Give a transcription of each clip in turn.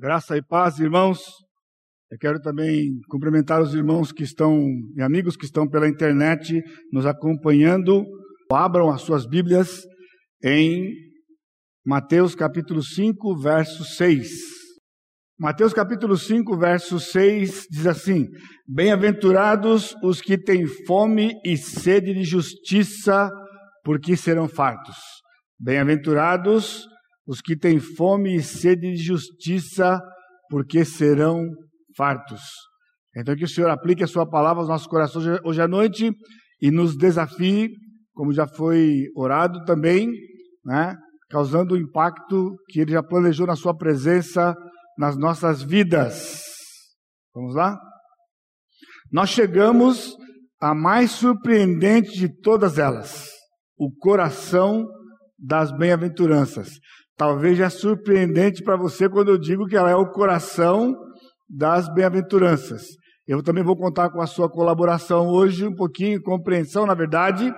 Graça e paz, irmãos. Eu quero também cumprimentar os irmãos que estão e amigos que estão pela internet nos acompanhando. Abram as suas Bíblias em Mateus capítulo 5, verso 6. Mateus capítulo 5, verso 6 diz assim: Bem-aventurados os que têm fome e sede de justiça, porque serão fartos. Bem-aventurados os que têm fome e sede de justiça, porque serão fartos. Então, que o Senhor aplique a Sua palavra aos nossos corações hoje à noite e nos desafie, como já foi orado também, né? causando o impacto que Ele já planejou na Sua presença nas nossas vidas. Vamos lá? Nós chegamos à mais surpreendente de todas elas, o coração das bem-aventuranças. Talvez é surpreendente para você quando eu digo que ela é o coração das bem-aventuranças. Eu também vou contar com a sua colaboração hoje, um pouquinho, compreensão, na verdade,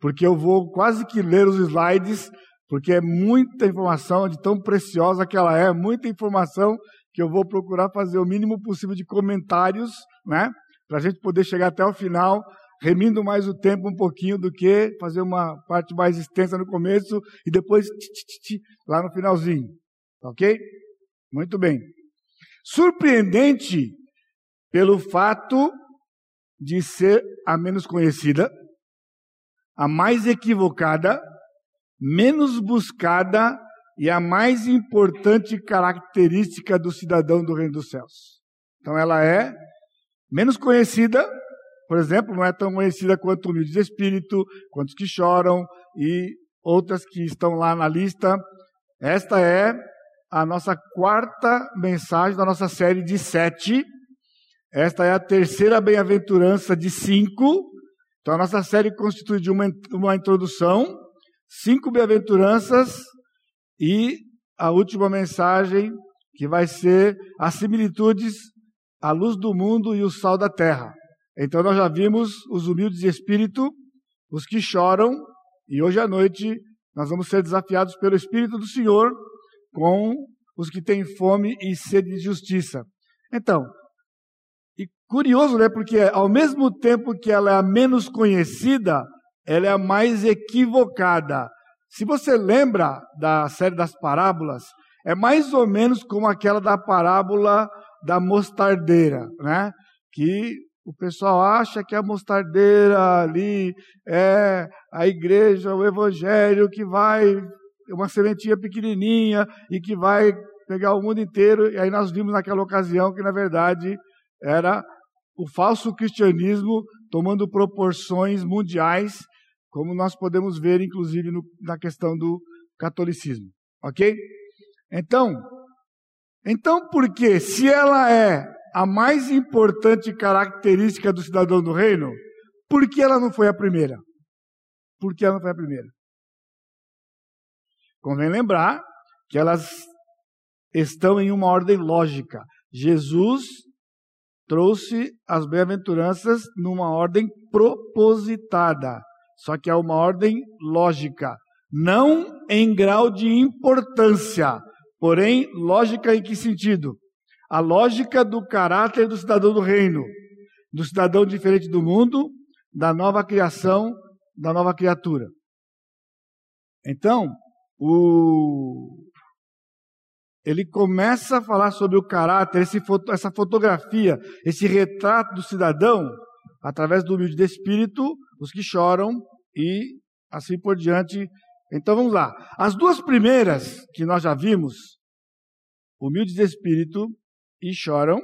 porque eu vou quase que ler os slides, porque é muita informação, de tão preciosa que ela é, muita informação que eu vou procurar fazer o mínimo possível de comentários, né? Para a gente poder chegar até o final remindo mais o tempo um pouquinho do que fazer uma parte mais extensa no começo e depois lá no finalzinho. Ok? Muito bem. Surpreendente pelo fato de ser a menos conhecida, a mais equivocada, menos buscada e a mais importante característica do cidadão do Reino dos Céus. Então ela é menos conhecida, por exemplo, não é tão conhecida quanto humildes de espírito, quanto os que choram e outras que estão lá na lista. Esta é a nossa quarta mensagem da nossa série de sete. Esta é a terceira bem-aventurança de cinco. Então a nossa série constitui de uma, uma introdução, cinco bem-aventuranças e a última mensagem que vai ser as similitudes, a luz do mundo e o sal da terra. Então nós já vimos os humildes de espírito, os que choram, e hoje à noite nós vamos ser desafiados pelo Espírito do Senhor com os que têm fome e sede de justiça. Então, e curioso, né? Porque ao mesmo tempo que ela é a menos conhecida, ela é a mais equivocada. Se você lembra da série das parábolas, é mais ou menos como aquela da parábola da mostardeira, né? Que o pessoal acha que a mostardeira ali é a igreja, o evangelho que vai, uma sementinha pequenininha e que vai pegar o mundo inteiro. E aí nós vimos naquela ocasião que, na verdade, era o falso cristianismo tomando proporções mundiais, como nós podemos ver, inclusive, no, na questão do catolicismo. Ok? Então, então por que, se ela é a mais importante característica do cidadão do reino, por que ela não foi a primeira? Por que ela não foi a primeira? Convém lembrar que elas estão em uma ordem lógica. Jesus trouxe as bem-aventuranças numa ordem propositada, só que é uma ordem lógica, não em grau de importância, porém lógica em que sentido? A lógica do caráter do cidadão do reino, do cidadão diferente do mundo, da nova criação, da nova criatura. Então, o... ele começa a falar sobre o caráter, esse, essa fotografia, esse retrato do cidadão, através do humilde de espírito, os que choram e assim por diante. Então vamos lá. As duas primeiras que nós já vimos, humilde de espírito e choram,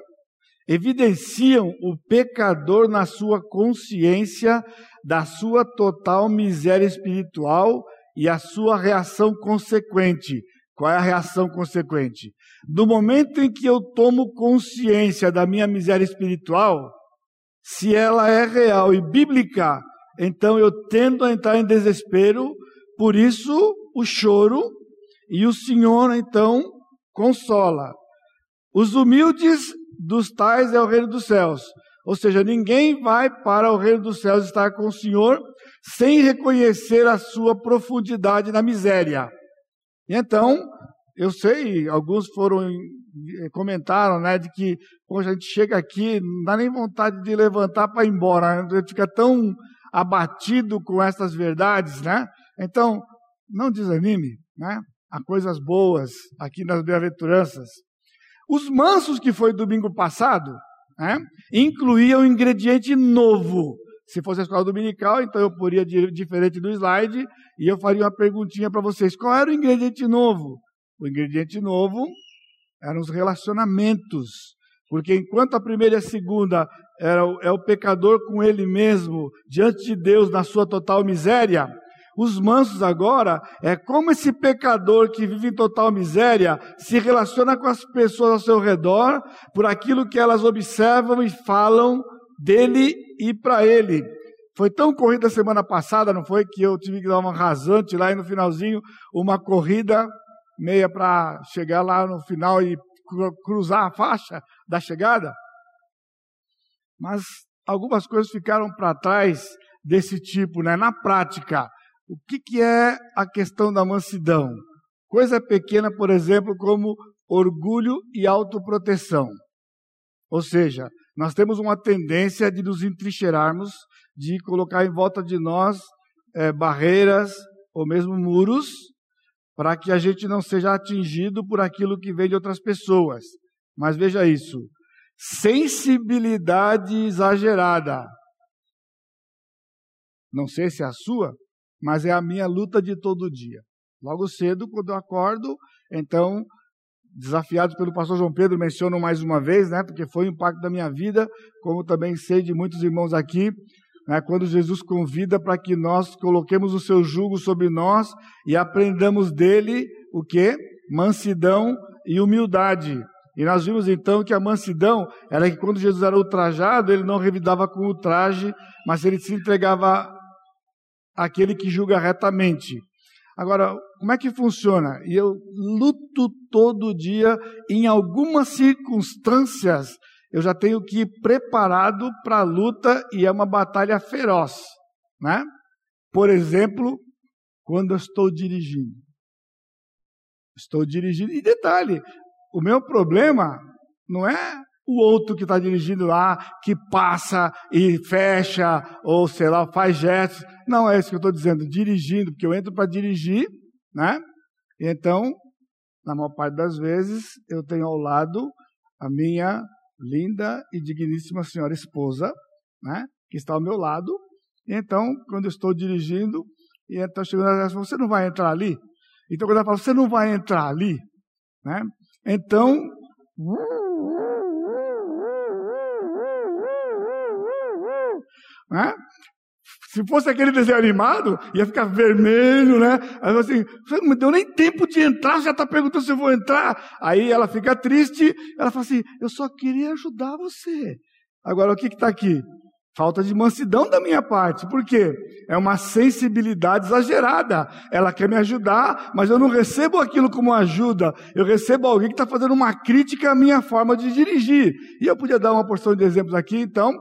evidenciam o pecador na sua consciência da sua total miséria espiritual e a sua reação consequente. Qual é a reação consequente? No momento em que eu tomo consciência da minha miséria espiritual, se ela é real e bíblica, então eu tendo a entrar em desespero, por isso o choro, e o Senhor então consola. Os humildes dos tais é o reino dos céus. Ou seja, ninguém vai para o reino dos céus estar com o Senhor sem reconhecer a sua profundidade na miséria. Então, eu sei, alguns foram eh, comentaram, né, de que poxa, a gente chega aqui, não dá nem vontade de levantar para ir embora, né? fica tão abatido com essas verdades, né? Então, não desanime, né? Há coisas boas aqui nas bem-aventuranças. Os mansos que foi domingo passado, né, incluíam um ingrediente novo. Se fosse a escola dominical, então eu poria diferente do slide e eu faria uma perguntinha para vocês. Qual era o ingrediente novo? O ingrediente novo eram os relacionamentos. Porque enquanto a primeira e a segunda era é o pecador com ele mesmo, diante de Deus, na sua total miséria, os mansos agora é como esse pecador que vive em total miséria se relaciona com as pessoas ao seu redor por aquilo que elas observam e falam dele e para ele. Foi tão corrida semana passada, não foi? Que eu tive que dar uma rasante lá e no finalzinho, uma corrida meia para chegar lá no final e cruzar a faixa da chegada. Mas algumas coisas ficaram para trás desse tipo, né? Na prática, o que, que é a questão da mansidão? Coisa pequena, por exemplo, como orgulho e autoproteção. Ou seja, nós temos uma tendência de nos entrincheirarmos, de colocar em volta de nós é, barreiras ou mesmo muros, para que a gente não seja atingido por aquilo que vem de outras pessoas. Mas veja isso: sensibilidade exagerada. Não sei se é a sua, mas é a minha luta de todo dia. Logo cedo, quando eu acordo, então, desafiado pelo pastor João Pedro, menciono mais uma vez, né, porque foi um impacto da minha vida, como também sei de muitos irmãos aqui, né, quando Jesus convida para que nós coloquemos o seu jugo sobre nós e aprendamos dele o que? Mansidão e humildade. E nós vimos então que a mansidão era que quando Jesus era ultrajado, ele não revidava com o traje, mas ele se entregava aquele que julga retamente. Agora, como é que funciona? E eu luto todo dia, em algumas circunstâncias, eu já tenho que ir preparado para a luta e é uma batalha feroz, né? Por exemplo, quando eu estou dirigindo. Estou dirigindo, e detalhe, o meu problema não é o outro que está dirigindo lá, que passa e fecha, ou sei lá, faz gestos. Não é isso que eu estou dizendo, dirigindo, porque eu entro para dirigir, né? Então, na maior parte das vezes, eu tenho ao lado a minha linda e digníssima senhora esposa, né? Que está ao meu lado. E então, quando eu estou dirigindo, e então chegando ela fala, você não vai entrar ali? Então, quando ela fala, você não vai entrar ali, né? Então, Né? Se fosse aquele desenho animado, ia ficar vermelho, né? Aí assim, não me deu nem tempo de entrar, já está perguntando se eu vou entrar. Aí ela fica triste, ela fala assim, eu só queria ajudar você. Agora o que está aqui? Falta de mansidão da minha parte. Por quê? É uma sensibilidade exagerada. Ela quer me ajudar, mas eu não recebo aquilo como ajuda. Eu recebo alguém que está fazendo uma crítica à minha forma de dirigir. E eu podia dar uma porção de exemplos aqui, então,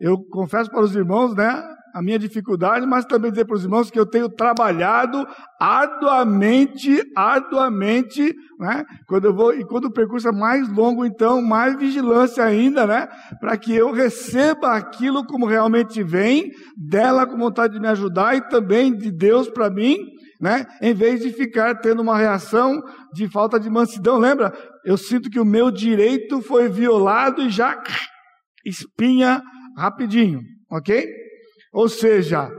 eu confesso para os irmãos, né, a minha dificuldade, mas também dizer para os irmãos que eu tenho trabalhado arduamente, arduamente, né? Quando eu vou e quando o percurso é mais longo, então mais vigilância ainda, né? Para que eu receba aquilo como realmente vem dela com vontade de me ajudar e também de Deus para mim, né? Em vez de ficar tendo uma reação de falta de mansidão, lembra? Eu sinto que o meu direito foi violado e já espinha rapidinho, ok? Ou seja,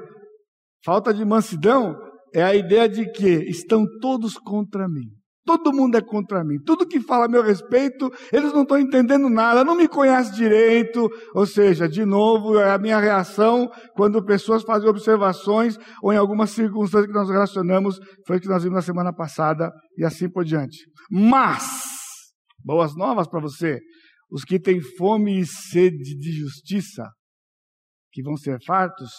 falta de mansidão é a ideia de que estão todos contra mim. Todo mundo é contra mim. Tudo que fala a meu respeito, eles não estão entendendo nada, não me conhecem direito. Ou seja, de novo, é a minha reação quando pessoas fazem observações ou em algumas circunstâncias que nós relacionamos, foi o que nós vimos na semana passada e assim por diante. Mas, boas novas para você os que têm fome e sede de justiça, que vão ser fartos,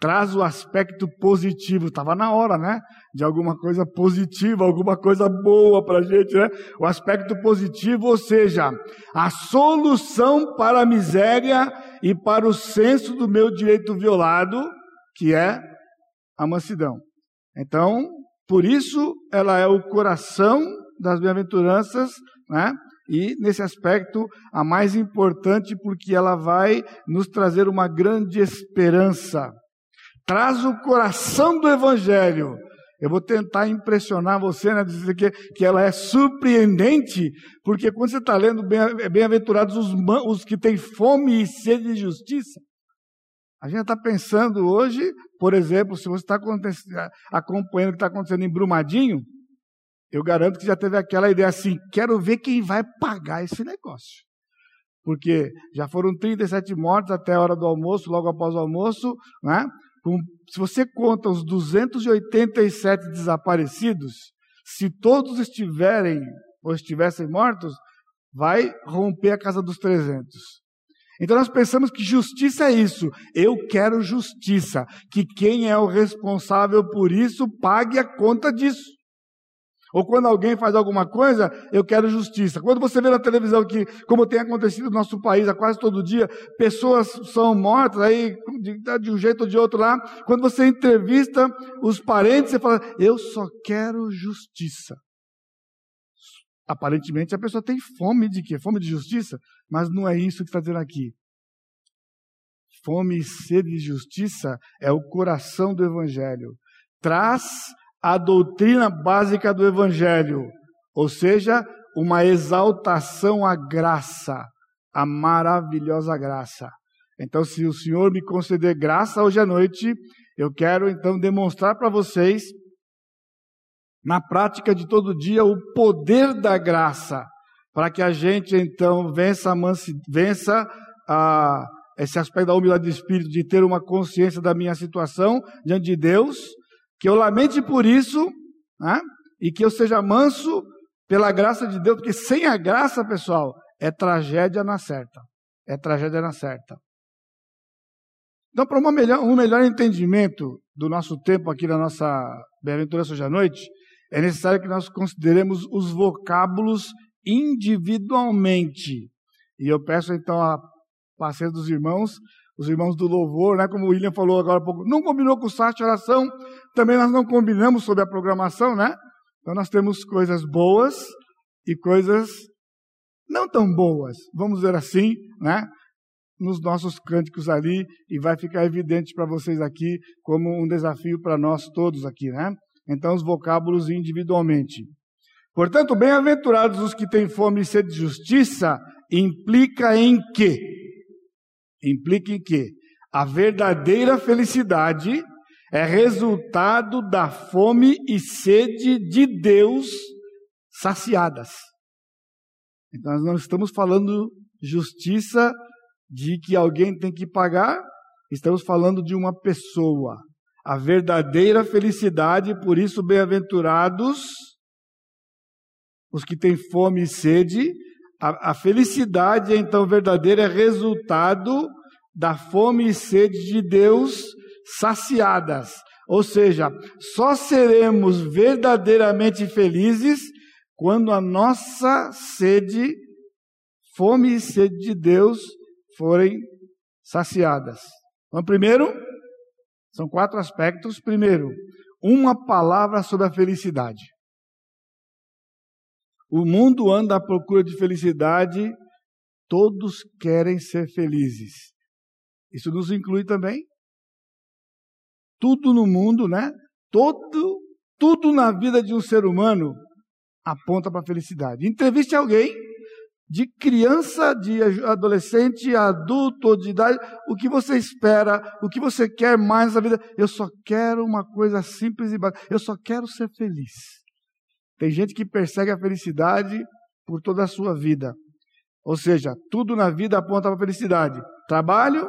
traz o aspecto positivo. Estava na hora, né? De alguma coisa positiva, alguma coisa boa para a gente, né? O aspecto positivo, ou seja, a solução para a miséria e para o senso do meu direito violado, que é a mansidão. Então, por isso, ela é o coração das bem-aventuranças, né? E nesse aspecto, a mais importante, porque ela vai nos trazer uma grande esperança. Traz o coração do Evangelho. Eu vou tentar impressionar você, né? Dizer que, que ela é surpreendente, porque quando você está lendo bem-aventurados os, os que têm fome e sede de justiça, a gente está pensando hoje, por exemplo, se você está acompanhando o que está acontecendo em Brumadinho, eu garanto que já teve aquela ideia assim: quero ver quem vai pagar esse negócio. Porque já foram 37 mortos até a hora do almoço, logo após o almoço, né? se você conta os 287 desaparecidos, se todos estiverem ou estivessem mortos, vai romper a casa dos 300. Então nós pensamos que justiça é isso. Eu quero justiça. Que quem é o responsável por isso pague a conta disso. Ou quando alguém faz alguma coisa, eu quero justiça. Quando você vê na televisão que, como tem acontecido no nosso país a quase todo dia, pessoas são mortas aí de, de um jeito ou de outro lá. Quando você entrevista os parentes, você fala, eu só quero justiça. Aparentemente a pessoa tem fome de quê? Fome de justiça? Mas não é isso que está dizendo aqui. Fome e sede de justiça é o coração do Evangelho. Traz a doutrina básica do Evangelho, ou seja, uma exaltação à graça, à maravilhosa graça. Então, se o Senhor me conceder graça hoje à noite, eu quero então demonstrar para vocês, na prática de todo dia, o poder da graça, para que a gente então vença, vença a, esse aspecto da humildade de espírito, de ter uma consciência da minha situação diante de Deus que eu lamente por isso, né? e que eu seja manso pela graça de Deus, porque sem a graça, pessoal, é tragédia na certa. É tragédia na certa. Então, para um melhor, um melhor entendimento do nosso tempo aqui na nossa bem-aventurança hoje à noite, é necessário que nós consideremos os vocábulos individualmente. E eu peço então a paciência dos irmãos os irmãos do louvor, né, como o William falou agora há pouco, não combinou com o site oração, também nós não combinamos sobre a programação, né? Então nós temos coisas boas e coisas não tão boas, vamos dizer assim, né? Nos nossos cânticos ali, e vai ficar evidente para vocês aqui como um desafio para nós todos aqui, né? Então, os vocábulos individualmente. Portanto, bem-aventurados os que têm fome e sede de justiça, implica em quê? Implica em que a verdadeira felicidade é resultado da fome e sede de Deus saciadas. Então nós não estamos falando justiça de que alguém tem que pagar, estamos falando de uma pessoa. A verdadeira felicidade, por isso bem-aventurados os que têm fome e sede, a, a felicidade, então, verdadeira é resultado da fome e sede de Deus saciadas. Ou seja, só seremos verdadeiramente felizes quando a nossa sede, fome e sede de Deus forem saciadas. Então, primeiro, são quatro aspectos. Primeiro, uma palavra sobre a felicidade. O mundo anda à procura de felicidade, todos querem ser felizes. Isso nos inclui também. Tudo no mundo, né? Todo, tudo na vida de um ser humano aponta para a felicidade. Entreviste alguém de criança, de adolescente, adulto, de idade, o que você espera, o que você quer mais na vida. Eu só quero uma coisa simples e básica. Eu só quero ser feliz. Tem gente que persegue a felicidade por toda a sua vida. Ou seja, tudo na vida aponta para a felicidade: trabalho,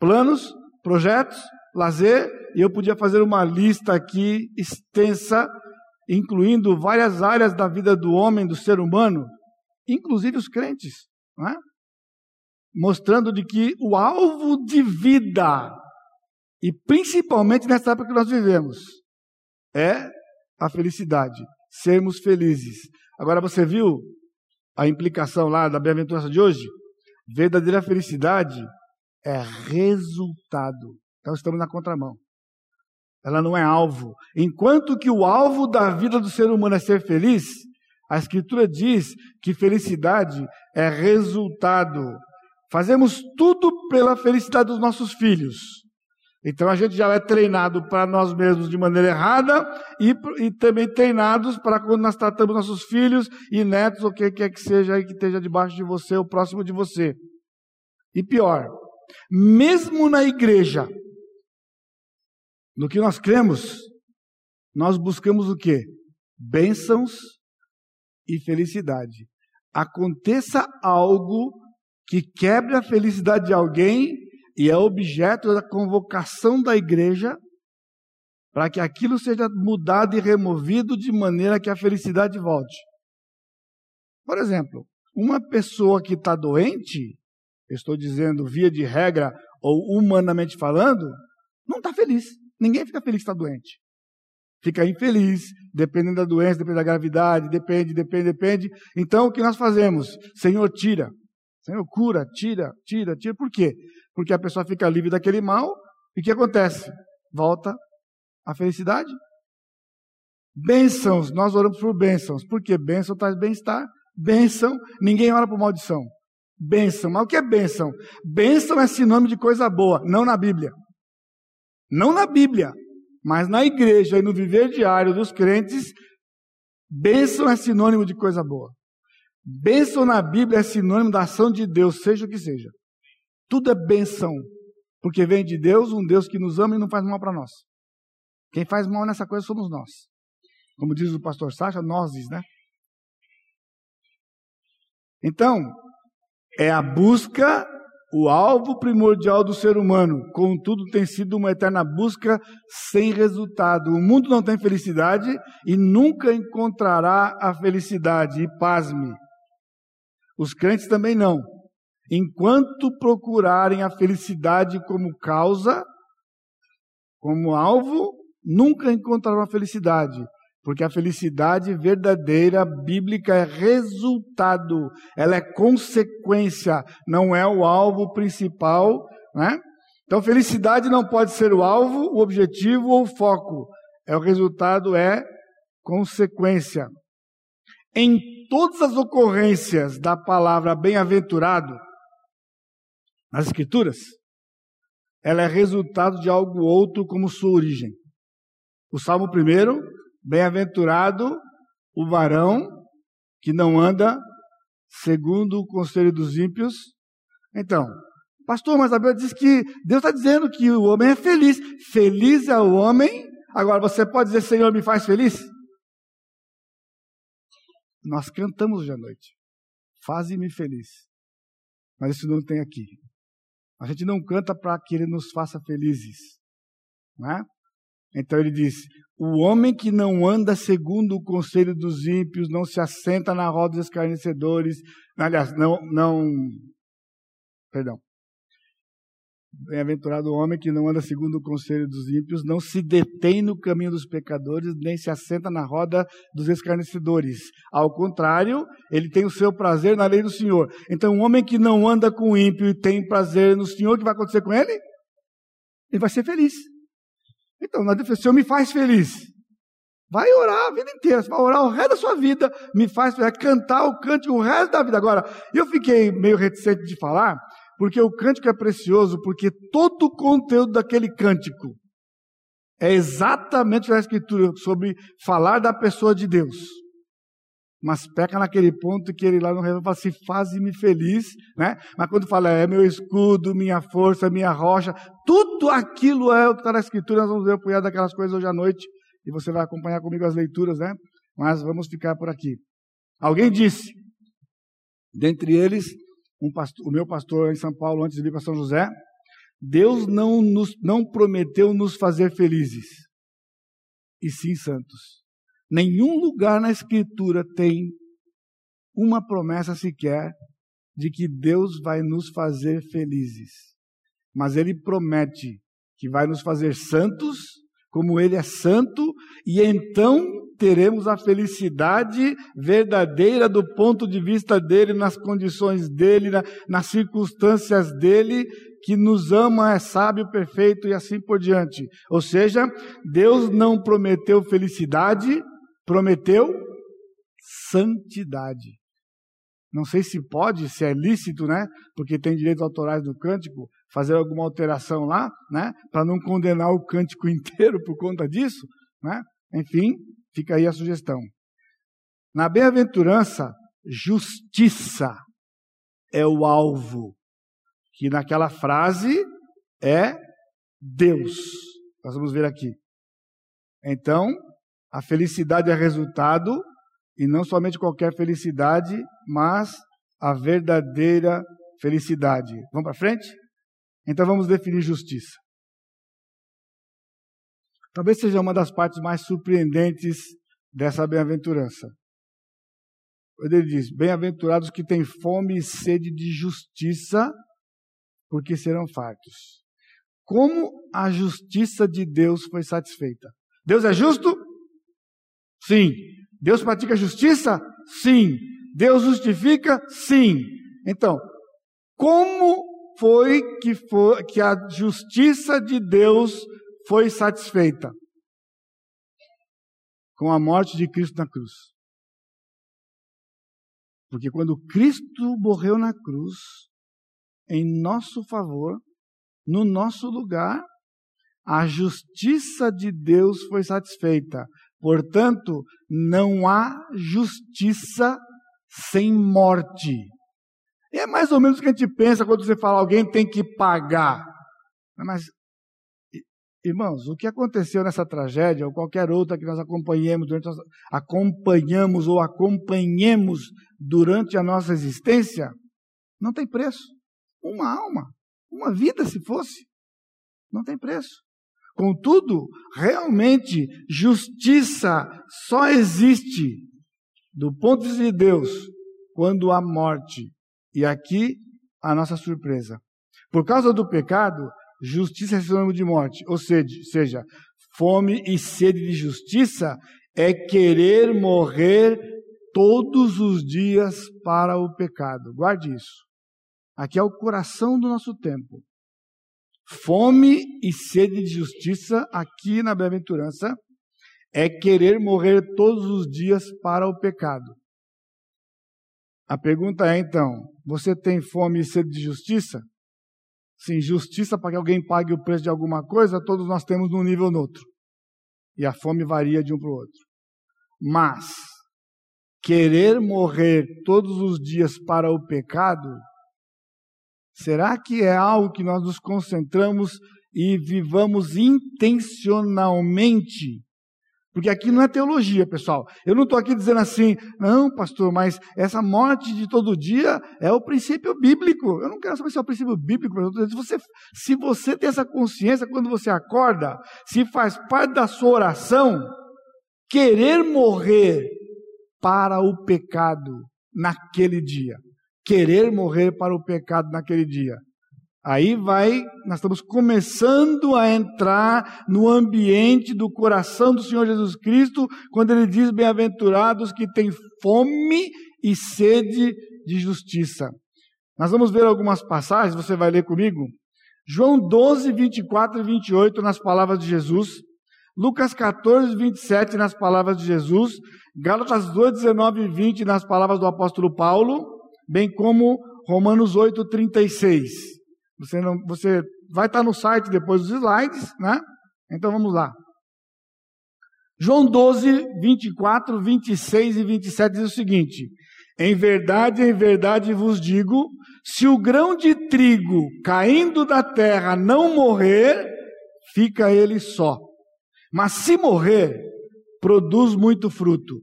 planos, projetos, lazer. E eu podia fazer uma lista aqui extensa, incluindo várias áreas da vida do homem, do ser humano, inclusive os crentes, é? mostrando de que o alvo de vida, e principalmente nessa época que nós vivemos, é a felicidade sermos felizes. Agora você viu a implicação lá da bem-aventurança de hoje? Verdadeira felicidade é resultado. Então estamos na contramão. Ela não é alvo. Enquanto que o alvo da vida do ser humano é ser feliz, A Escritura diz que felicidade é resultado. Fazemos tudo pela felicidade dos nossos filhos. Então a gente já é treinado para nós mesmos de maneira errada e, e, também treinados para quando nós tratamos nossos filhos e netos, ou quem quer que seja aí que esteja debaixo de você ou próximo de você. E pior, mesmo na igreja, no que nós cremos, nós buscamos o quê? Bênçãos e felicidade. Aconteça algo que quebre a felicidade de alguém e é objeto da convocação da igreja para que aquilo seja mudado e removido de maneira que a felicidade volte. Por exemplo, uma pessoa que está doente, estou dizendo via de regra ou humanamente falando, não está feliz. Ninguém fica feliz que está doente. Fica infeliz, dependendo da doença, depende da gravidade, depende, depende, depende. Então o que nós fazemos? Senhor, tira. Senhor, cura, tira, tira, tira. Por quê? Porque a pessoa fica livre daquele mal e o que acontece? Volta a felicidade. Bênçãos, nós oramos por bênçãos. Por quê? Bênção traz bem-estar. Bênção, ninguém ora por maldição. Bênção, mas o que é bênção? Bênção é sinônimo de coisa boa, não na Bíblia. Não na Bíblia, mas na igreja e no viver diário dos crentes, bênção é sinônimo de coisa boa. Bênção na Bíblia é sinônimo da ação de Deus, seja o que seja. Tudo é bênção, porque vem de Deus, um Deus que nos ama e não faz mal para nós. Quem faz mal nessa coisa somos nós. Como diz o pastor Sacha, nozes, né? Então, é a busca o alvo primordial do ser humano. Contudo, tem sido uma eterna busca sem resultado. O mundo não tem felicidade e nunca encontrará a felicidade. E pasme, os crentes também não. Enquanto procurarem a felicidade como causa, como alvo, nunca encontrarão a felicidade. Porque a felicidade verdadeira bíblica é resultado, ela é consequência, não é o alvo principal, né? Então, felicidade não pode ser o alvo, o objetivo ou o foco. É o resultado é consequência. Em todas as ocorrências da palavra bem-aventurado nas escrituras, ela é resultado de algo outro como sua origem. O Salmo primeiro Bem-aventurado o varão que não anda segundo o conselho dos ímpios. Então, pastor, mas a Bíblia diz que Deus está dizendo que o homem é feliz. Feliz é o homem. Agora, você pode dizer, Senhor, me faz feliz? Nós cantamos hoje à noite. Faze-me feliz. Mas isso não tem aqui. A gente não canta para que ele nos faça felizes. Não é? Então ele diz: O homem que não anda segundo o conselho dos ímpios, não se assenta na roda dos escarnecedores, aliás, não, não, perdão. Bem-aventurado o homem que não anda segundo o conselho dos ímpios, não se detém no caminho dos pecadores, nem se assenta na roda dos escarnecedores. Ao contrário, ele tem o seu prazer na lei do Senhor. Então, um homem que não anda com o ímpio e tem prazer no Senhor, o que vai acontecer com ele? Ele vai ser feliz. Então, na defesa, Senhor, me faz feliz. Vai orar a vida inteira, vai orar o resto da sua vida, me faz feliz, cantar o cântico o resto da vida. Agora, eu fiquei meio reticente de falar, porque o cântico é precioso, porque todo o conteúdo daquele cântico é exatamente a Escritura sobre falar da pessoa de Deus mas peca naquele ponto que ele lá no reino fala assim, faze-me feliz, né? Mas quando fala, é meu escudo, minha força, minha rocha, tudo aquilo é o que está na escritura, nós vamos ver o punhado daquelas coisas hoje à noite, e você vai acompanhar comigo as leituras, né? Mas vamos ficar por aqui. Alguém disse, dentre eles, um pastor, o meu pastor em São Paulo, antes de vir para São José, Deus não, nos, não prometeu nos fazer felizes, e sim santos. Nenhum lugar na Escritura tem uma promessa sequer de que Deus vai nos fazer felizes. Mas Ele promete que vai nos fazer santos, como Ele é santo, e então teremos a felicidade verdadeira do ponto de vista dele, nas condições dele, na, nas circunstâncias dele, que nos ama, é sábio, perfeito e assim por diante. Ou seja, Deus não prometeu felicidade, prometeu santidade. Não sei se pode, se é lícito, né? Porque tem direitos autorais do cântico, fazer alguma alteração lá, né? Para não condenar o cântico inteiro por conta disso, né? Enfim, fica aí a sugestão. Na bem-aventurança, justiça é o alvo, que naquela frase é Deus. Nós vamos ver aqui. Então, a felicidade é resultado, e não somente qualquer felicidade, mas a verdadeira felicidade. Vamos para frente? Então vamos definir justiça. Talvez seja uma das partes mais surpreendentes dessa bem-aventurança. Ele diz: Bem-aventurados que têm fome e sede de justiça, porque serão fartos. Como a justiça de Deus foi satisfeita? Deus é justo? Sim. Deus pratica justiça? Sim. Deus justifica? Sim. Então, como foi que, foi que a justiça de Deus foi satisfeita? Com a morte de Cristo na cruz. Porque quando Cristo morreu na cruz, em nosso favor, no nosso lugar, a justiça de Deus foi satisfeita. Portanto, não há justiça sem morte. É mais ou menos o que a gente pensa quando você fala alguém tem que pagar. Mas, irmãos, o que aconteceu nessa tragédia, ou qualquer outra que nós acompanhemos, durante acompanhamos ou acompanhemos durante a nossa existência, não tem preço. Uma alma, uma vida se fosse, não tem preço. Contudo, realmente, justiça só existe do ponto de vista de Deus quando há morte. E aqui a nossa surpresa. Por causa do pecado, justiça é sinônimo de morte. Ou seja, fome e sede de justiça é querer morrer todos os dias para o pecado. Guarde isso. Aqui é o coração do nosso tempo. Fome e sede de justiça, aqui na bem-aventurança, é querer morrer todos os dias para o pecado. A pergunta é então: você tem fome e sede de justiça? Sim, justiça para que alguém pague o preço de alguma coisa, todos nós temos num nível ou no outro. E a fome varia de um para o outro. Mas, querer morrer todos os dias para o pecado, Será que é algo que nós nos concentramos e vivamos intencionalmente? Porque aqui não é teologia, pessoal. Eu não estou aqui dizendo assim, não, pastor, mas essa morte de todo dia é o princípio bíblico. Eu não quero saber se é o princípio bíblico, mas se você, se você tem essa consciência quando você acorda, se faz parte da sua oração, querer morrer para o pecado naquele dia querer morrer para o pecado naquele dia. Aí vai, nós estamos começando a entrar no ambiente do coração do Senhor Jesus Cristo, quando ele diz: Bem-aventurados que têm fome e sede de justiça. Nós vamos ver algumas passagens, você vai ler comigo. João 12, 24 e 28, nas palavras de Jesus. Lucas 14, 27, nas palavras de Jesus. Gálatas 2, 19 e 20, nas palavras do apóstolo Paulo bem como Romanos 8:36. Você não, você vai estar no site depois dos slides, né? Então vamos lá. João 12, 24, 26 e 27 diz o seguinte: Em verdade, em verdade vos digo, se o grão de trigo caindo da terra não morrer, fica ele só. Mas se morrer, produz muito fruto.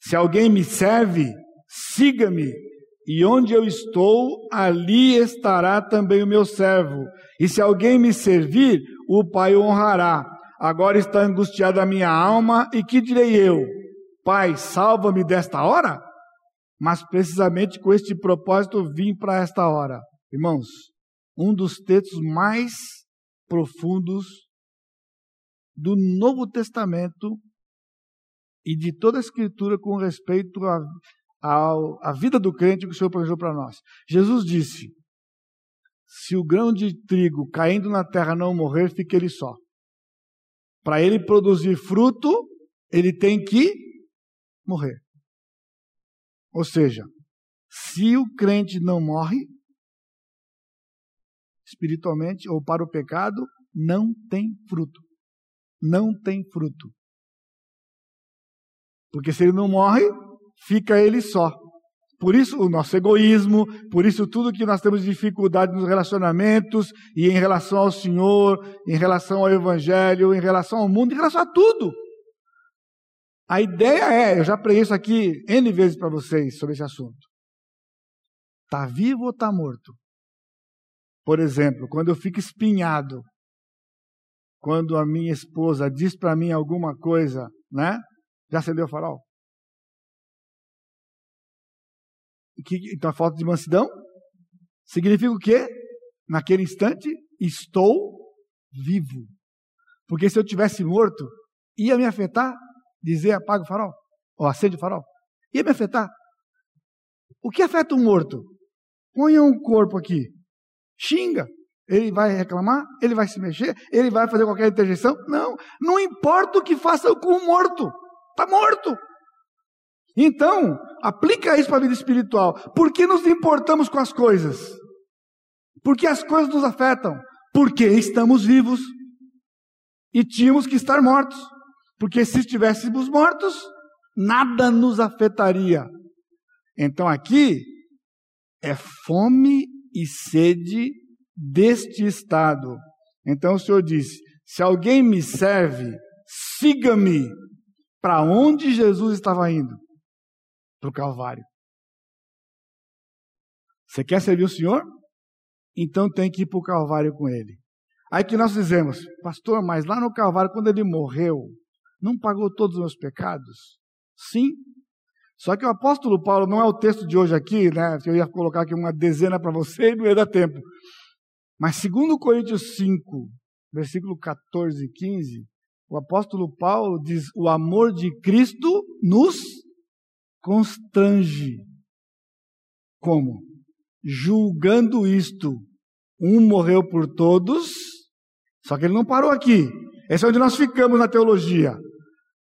Se alguém me serve, siga-me, e onde eu estou, ali estará também o meu servo. E se alguém me servir, o Pai o honrará. Agora está angustiada a minha alma, e que direi eu? Pai, salva-me desta hora? Mas precisamente com este propósito vim para esta hora. Irmãos, um dos textos mais profundos do Novo Testamento e de toda a Escritura com respeito a a, vida do crente que o Senhor planejou para nós. Jesus disse: se o grão de trigo caindo na terra não morrer, fica ele só. Para ele produzir fruto, ele tem que morrer. Ou seja, se o crente não morre, espiritualmente ou para o pecado, não tem fruto. Não tem fruto. Porque se ele não morre, fica ele só. Por isso o nosso egoísmo, por isso tudo que nós temos dificuldade nos relacionamentos e em relação ao Senhor, em relação ao Evangelho, em relação ao mundo, em relação a tudo. A ideia é, eu já preguei isso aqui N vezes para vocês sobre esse assunto. Está vivo ou está morto? Por exemplo, quando eu fico espinhado, quando a minha esposa diz para mim alguma coisa, né? Já acendeu o farol? Que, então, a falta de mansidão significa o quê? Naquele instante, estou vivo. Porque se eu tivesse morto, ia me afetar dizer apaga o farol, ou acende o farol. Ia me afetar. O que afeta um morto? Ponha um corpo aqui xinga. Ele vai reclamar? Ele vai se mexer? Ele vai fazer qualquer interjeição? Não. Não importa o que faça com o morto. Está morto. Então, aplica isso para a vida espiritual. Por que nos importamos com as coisas? Porque as coisas nos afetam. Porque estamos vivos. E tínhamos que estar mortos. Porque se estivéssemos mortos, nada nos afetaria. Então aqui é fome e sede deste estado. Então o Senhor disse: se alguém me serve, siga-me. Para onde Jesus estava indo? Para o Calvário. Você quer servir o Senhor? Então tem que ir para o Calvário com Ele. Aí que nós dizemos, pastor, mas lá no Calvário, quando ele morreu, não pagou todos os meus pecados? Sim, só que o apóstolo Paulo não é o texto de hoje aqui, né? Eu ia colocar aqui uma dezena para você e não ia dar tempo. Mas segundo Coríntios 5, versículo 14 e 15, o apóstolo Paulo diz: "O amor de Cristo nos constrange". Como? Julgando isto, um morreu por todos, só que ele não parou aqui. Esse é onde nós ficamos na teologia.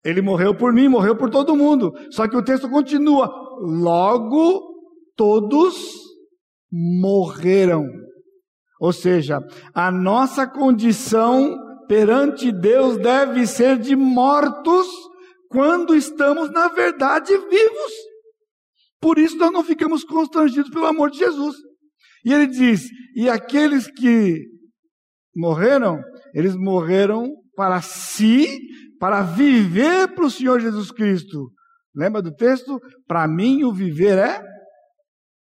Ele morreu por mim, morreu por todo mundo. Só que o texto continua: logo todos morreram. Ou seja, a nossa condição perante Deus deve ser de mortos quando estamos, na verdade, vivos. Por isso nós não ficamos constrangidos pelo amor de Jesus. E ele diz: e aqueles que morreram, eles morreram para si para viver para o Senhor Jesus Cristo. Lembra do texto? Para mim o viver é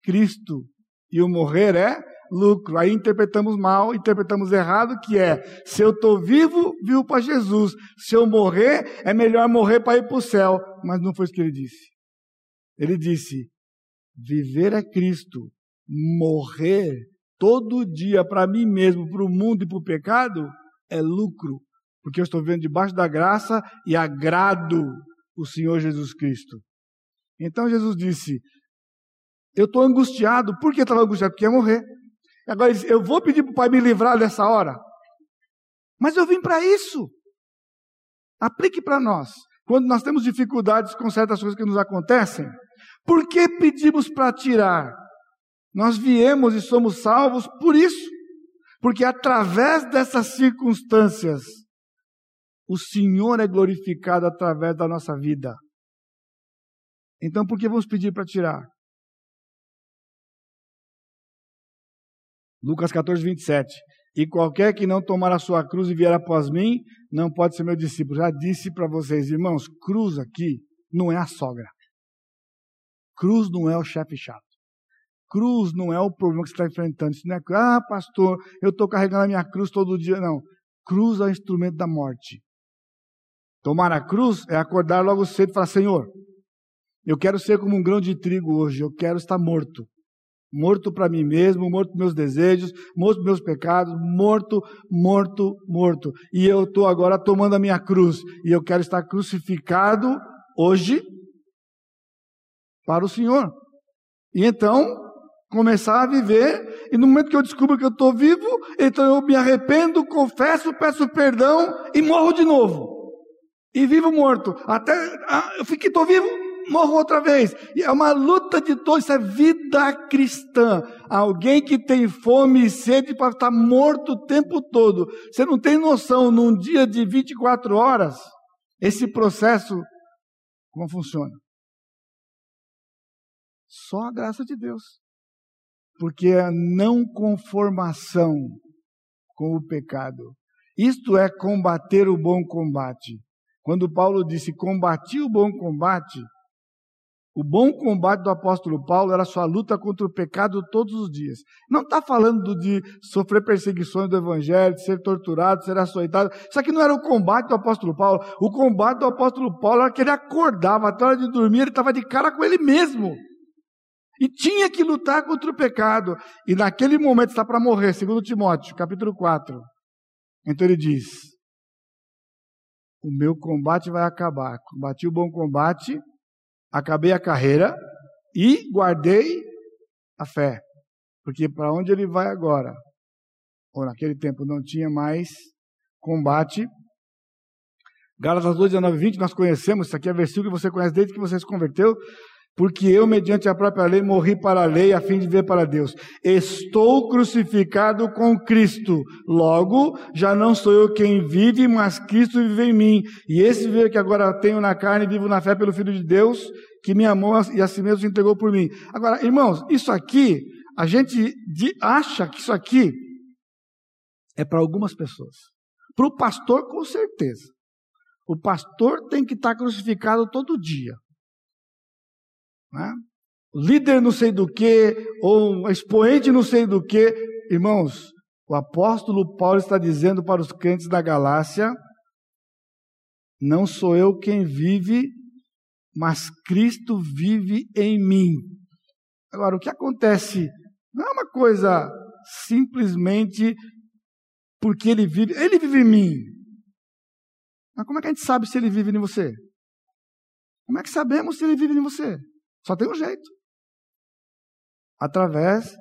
Cristo e o morrer é lucro. Aí interpretamos mal, interpretamos errado, que é, se eu estou vivo, vivo para Jesus. Se eu morrer, é melhor morrer para ir para o céu. Mas não foi isso que ele disse. Ele disse, viver é Cristo, morrer todo dia para mim mesmo, para o mundo e para o pecado, é lucro porque eu estou vivendo debaixo da graça e agrado o Senhor Jesus Cristo. Então Jesus disse: Eu estou angustiado. Por que estava angustiado? Porque ia morrer. Agora Eu vou pedir para o Pai me livrar dessa hora. Mas eu vim para isso. Aplique para nós. Quando nós temos dificuldades com certas coisas que nos acontecem, por que pedimos para tirar? Nós viemos e somos salvos por isso. Porque através dessas circunstâncias, o Senhor é glorificado através da nossa vida. Então, por que vamos pedir para tirar? Lucas 14, 27. E qualquer que não tomar a sua cruz e vier após mim, não pode ser meu discípulo. Já disse para vocês, irmãos, cruz aqui não é a sogra. Cruz não é o chefe chato. Cruz não é o problema que você está enfrentando. Isso não é, ah, pastor, eu estou carregando a minha cruz todo dia. Não. Cruz é o instrumento da morte. Tomar a cruz é acordar logo cedo e falar: Senhor, eu quero ser como um grão de trigo hoje, eu quero estar morto. Morto para mim mesmo, morto para meus desejos, morto para meus pecados, morto, morto, morto. E eu estou agora tomando a minha cruz. E eu quero estar crucificado hoje para o Senhor. E então, começar a viver, e no momento que eu descubro que eu estou vivo, então eu me arrependo, confesso, peço perdão e morro de novo e vivo morto. Até ah, eu fiquei, estou vivo, morro outra vez. E é uma luta de todos, isso é vida cristã. Alguém que tem fome e sede para estar morto o tempo todo. Você não tem noção, num dia de 24 horas, esse processo, como funciona? Só a graça de Deus. Porque a não conformação com o pecado. Isto é combater o bom combate. Quando Paulo disse combati o bom combate, o bom combate do apóstolo Paulo era sua luta contra o pecado todos os dias. Não está falando de sofrer perseguições do evangelho, de ser torturado, de ser açoitado. Isso aqui não era o combate do apóstolo Paulo. O combate do apóstolo Paulo era que ele acordava, até a hora de dormir, ele estava de cara com ele mesmo. E tinha que lutar contra o pecado. E naquele momento está para morrer, segundo Timóteo, capítulo 4. Então ele diz: O meu combate vai acabar. Combati o bom combate, acabei a carreira e guardei a fé. Porque para onde ele vai agora? Ou naquele tempo não tinha mais combate. Gálatas 2, 19 20, nós conhecemos, isso aqui é versículo que você conhece desde que você se converteu. Porque eu, mediante a própria lei, morri para a lei a fim de viver para Deus. Estou crucificado com Cristo. Logo, já não sou eu quem vive, mas Cristo vive em mim. E esse viver que agora tenho na carne, vivo na fé pelo Filho de Deus, que me amou e a si mesmo se entregou por mim. Agora, irmãos, isso aqui, a gente acha que isso aqui é para algumas pessoas. Para o pastor, com certeza. O pastor tem que estar crucificado todo dia. Né? Líder não sei do que, ou expoente não sei do que. Irmãos, o apóstolo Paulo está dizendo para os crentes da Galácia: não sou eu quem vive, mas Cristo vive em mim. Agora, o que acontece não é uma coisa simplesmente porque ele vive, ele vive em mim. Mas como é que a gente sabe se ele vive em você? Como é que sabemos se ele vive em você? Só tem um jeito. Através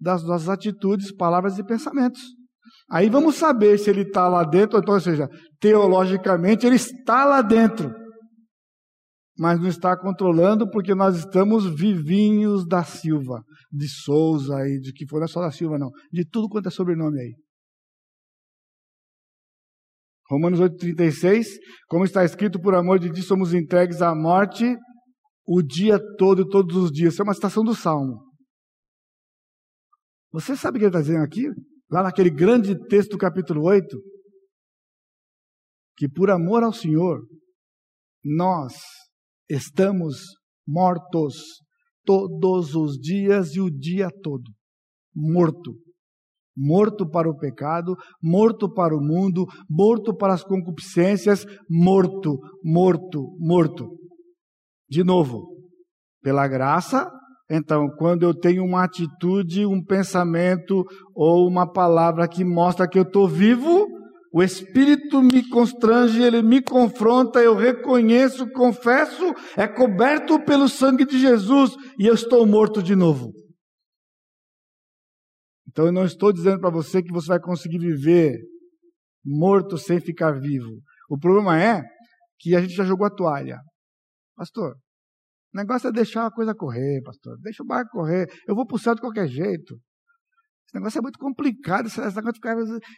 das nossas atitudes, palavras e pensamentos. Aí vamos saber se ele está lá dentro, então, ou seja, teologicamente ele está lá dentro, mas não está controlando porque nós estamos vivinhos da Silva, de Souza e de que for, não é só da Silva, não, de tudo quanto é sobrenome aí. Romanos 8,36, como está escrito, por amor de Deus somos entregues à morte o dia todo, todos os dias. Isso é uma citação do Salmo. Você sabe o que ele está dizendo aqui? Lá naquele grande texto do capítulo 8, que por amor ao Senhor, nós estamos mortos todos os dias e o dia todo. Morto. Morto para o pecado, morto para o mundo, morto para as concupiscências, morto, morto, morto. De novo, pela graça, então, quando eu tenho uma atitude, um pensamento ou uma palavra que mostra que eu estou vivo, o Espírito me constrange, ele me confronta, eu reconheço, confesso, é coberto pelo sangue de Jesus e eu estou morto de novo. Então eu não estou dizendo para você que você vai conseguir viver morto sem ficar vivo. O problema é que a gente já jogou a toalha. Pastor, o negócio é deixar a coisa correr, pastor. Deixa o barco correr. Eu vou para o céu de qualquer jeito. Esse negócio é muito complicado. Esse negócio de ficar,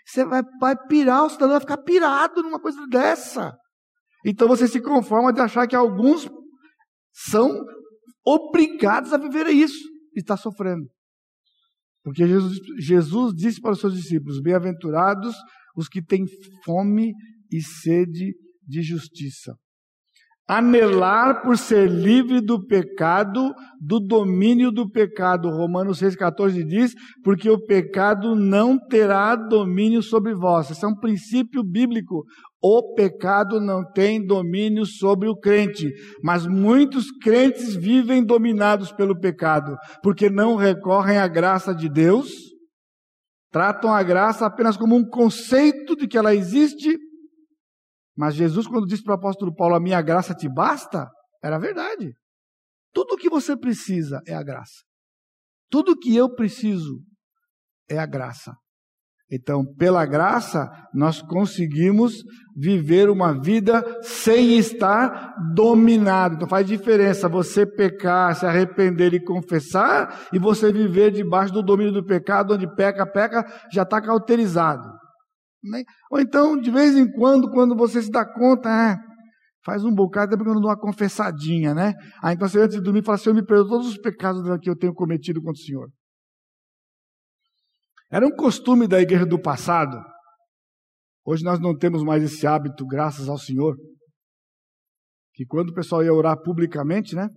você vai, vai pirar, o cidadão vai ficar pirado numa coisa dessa. Então você se conforma de achar que alguns são obrigados a viver isso e está sofrendo. Porque Jesus, Jesus disse para os seus discípulos: Bem-aventurados os que têm fome e sede de justiça anelar por ser livre do pecado, do domínio do pecado. Romanos 6,14 diz: porque o pecado não terá domínio sobre vós. Esse é um princípio bíblico. O pecado não tem domínio sobre o crente, mas muitos crentes vivem dominados pelo pecado, porque não recorrem à graça de Deus, tratam a graça apenas como um conceito de que ela existe mas Jesus, quando disse para o apóstolo Paulo, a minha graça te basta, era verdade. Tudo o que você precisa é a graça. Tudo o que eu preciso é a graça. Então, pela graça, nós conseguimos viver uma vida sem estar dominado. Então faz diferença você pecar, se arrepender e confessar, e você viver debaixo do domínio do pecado, onde peca, peca, já está cauterizado. Né? Ou então, de vez em quando, quando você se dá conta, é, faz um bocado, depois eu não dou uma confessadinha, né? Aí então você antes de dormir fala, Senhor, me perdoa todos os pecados que eu tenho cometido contra o Senhor. Era um costume da igreja do passado. Hoje nós não temos mais esse hábito, graças ao Senhor. Que quando o pessoal ia orar publicamente, né?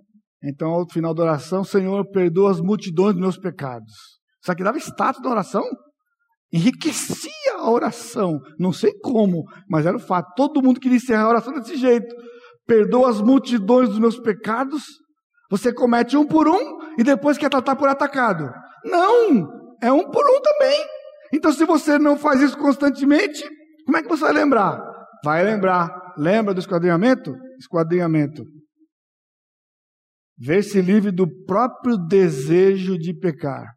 Então, ao final da oração, Senhor, perdoa as multidões dos meus pecados. Isso aqui dava status da oração. Enriquecia a oração. Não sei como, mas era o fato. Todo mundo queria encerrar a oração desse jeito. Perdoa as multidões dos meus pecados. Você comete um por um e depois quer tratar por atacado. Não! É um por um também. Então, se você não faz isso constantemente, como é que você vai lembrar? Vai lembrar. Lembra do esquadrinhamento? Esquadrinhamento. Ver-se livre do próprio desejo de pecar.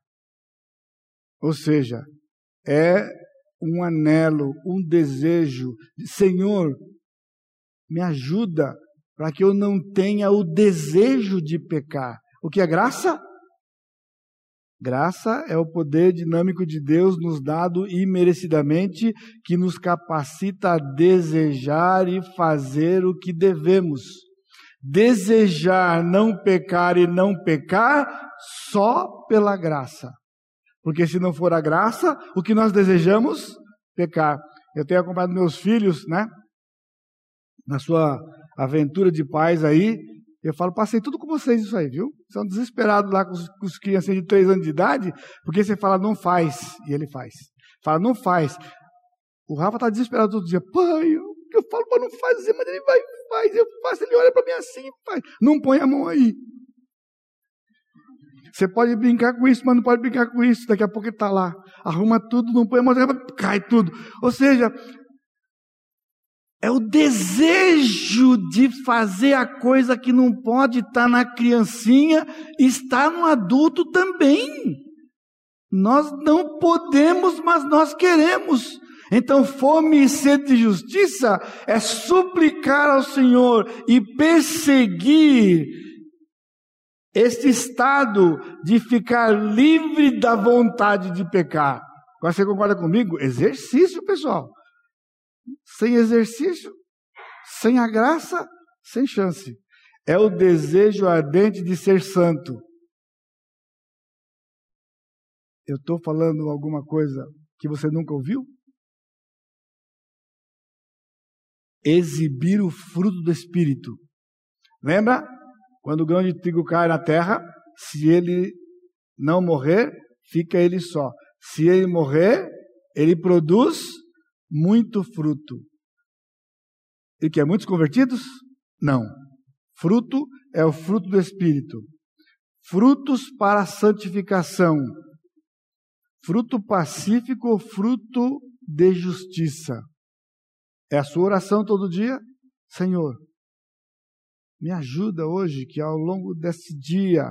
Ou seja, é um anelo, um desejo. De, Senhor, me ajuda para que eu não tenha o desejo de pecar. O que é graça? Graça é o poder dinâmico de Deus nos dado imerecidamente, que nos capacita a desejar e fazer o que devemos. Desejar não pecar e não pecar só pela graça. Porque se não for a graça, o que nós desejamos? Pecar. Eu tenho acompanhado meus filhos, né? Na sua aventura de pais aí, eu falo, passei tudo com vocês isso aí, viu? São desesperados lá com os, com os crianças de 3 anos de idade, porque você fala, não faz, e ele faz. Fala, não faz. O Rafa está desesperado todo dia. Pai, eu, eu falo para não fazer, mas ele vai faz. Eu faço, ele olha para mim assim faz. Não põe a mão aí. Você pode brincar com isso, mas não pode brincar com isso. Daqui a pouco ele está lá. Arruma tudo, não põe a mão, cai tudo. Ou seja, é o desejo de fazer a coisa que não pode estar na criancinha, está no adulto também. Nós não podemos, mas nós queremos. Então, fome e sede de justiça é suplicar ao Senhor e perseguir este estado de ficar livre da vontade de pecar. Você concorda comigo? Exercício, pessoal. Sem exercício, sem a graça, sem chance. É o desejo ardente de ser santo. Eu estou falando alguma coisa que você nunca ouviu? Exibir o fruto do Espírito. Lembra? Quando o grão de trigo cai na terra, se ele não morrer, fica ele só. Se ele morrer, ele produz muito fruto. E que é muitos convertidos? Não. Fruto é o fruto do Espírito. Frutos para a santificação. Fruto pacífico fruto de justiça. É a sua oração todo dia? Senhor, me ajuda hoje que ao longo desse dia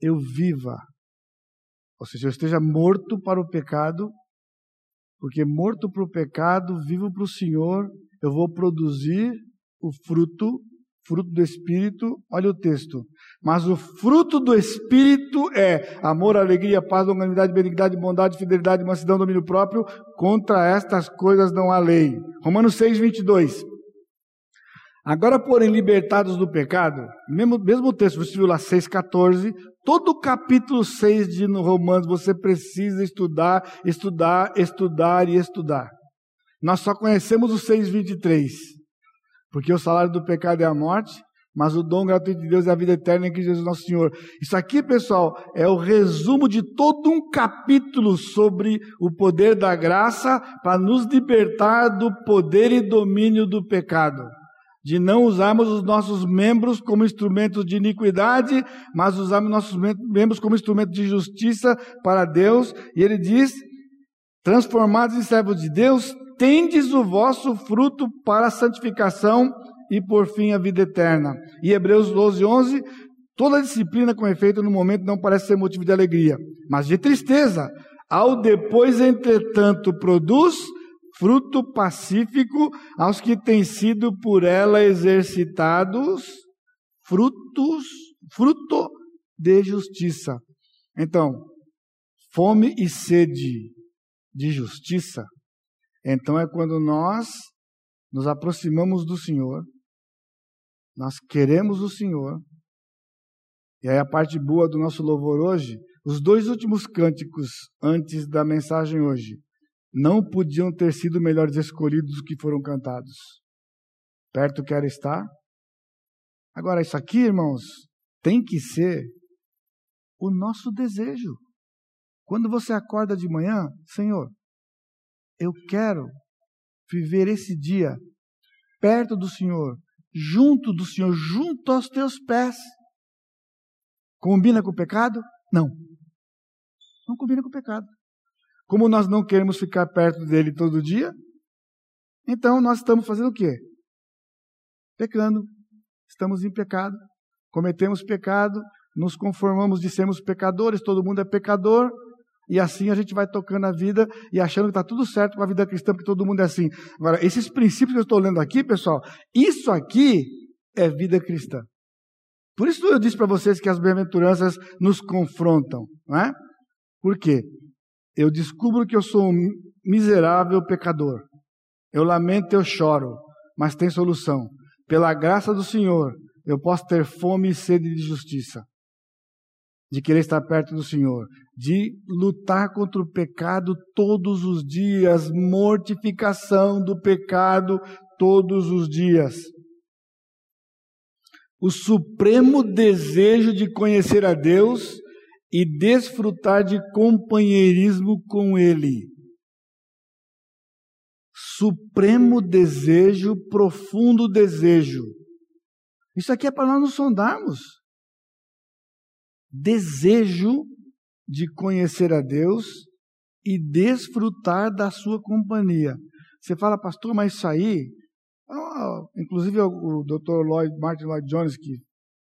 eu viva, ou seja, eu esteja morto para o pecado porque morto para o pecado, vivo para o Senhor, eu vou produzir o fruto, fruto do Espírito. Olha o texto. Mas o fruto do Espírito é amor, alegria, paz, longanimidade, benignidade, bondade, fidelidade, mansidão, domínio próprio. Contra estas coisas não há lei. Romanos 6, 22. Agora, porém, libertados do pecado, mesmo, mesmo texto, você viu lá 6,14, todo o capítulo 6 de Romanos você precisa estudar, estudar, estudar e estudar. Nós só conhecemos o 6,23, porque o salário do pecado é a morte, mas o dom gratuito de Deus é a vida eterna em Cristo Jesus nosso Senhor. Isso aqui, pessoal, é o resumo de todo um capítulo sobre o poder da graça para nos libertar do poder e domínio do pecado de não usarmos os nossos membros como instrumentos de iniquidade, mas usarmos nossos membros como instrumento de justiça para Deus. E ele diz: transformados em servos de Deus, tendes o vosso fruto para a santificação e por fim a vida eterna. E Hebreus 12, 11, toda disciplina com efeito no momento não parece ser motivo de alegria, mas de tristeza. Ao depois, entretanto, produz fruto pacífico aos que têm sido por ela exercitados, frutos, fruto de justiça. Então, fome e sede de justiça, então é quando nós nos aproximamos do Senhor, nós queremos o Senhor, e aí a parte boa do nosso louvor hoje, os dois últimos cânticos antes da mensagem hoje, não podiam ter sido melhores escolhidos do que foram cantados. Perto quero estar. Agora, isso aqui, irmãos, tem que ser o nosso desejo. Quando você acorda de manhã, Senhor, eu quero viver esse dia perto do Senhor, junto do Senhor, junto aos teus pés. Combina com o pecado? Não. Não combina com o pecado. Como nós não queremos ficar perto dele todo dia, então nós estamos fazendo o quê? Pecando. Estamos em pecado. Cometemos pecado, nos conformamos de sermos pecadores, todo mundo é pecador, e assim a gente vai tocando a vida e achando que está tudo certo com a vida cristã, porque todo mundo é assim. Agora, esses princípios que eu estou lendo aqui, pessoal, isso aqui é vida cristã. Por isso eu disse para vocês que as bem-aventuranças nos confrontam, não é? Por quê? Eu descubro que eu sou um miserável pecador. Eu lamento, eu choro, mas tem solução. Pela graça do Senhor, eu posso ter fome e sede de justiça de querer estar perto do Senhor, de lutar contra o pecado todos os dias, mortificação do pecado todos os dias. O supremo desejo de conhecer a Deus e desfrutar de companheirismo com Ele. Supremo desejo, profundo desejo. Isso aqui é para nós nos sondarmos desejo de conhecer a Deus e desfrutar da sua companhia. Você fala, pastor, mas isso aí, oh, inclusive o, Dr. Lloyd, Martin Lloyd Jones, que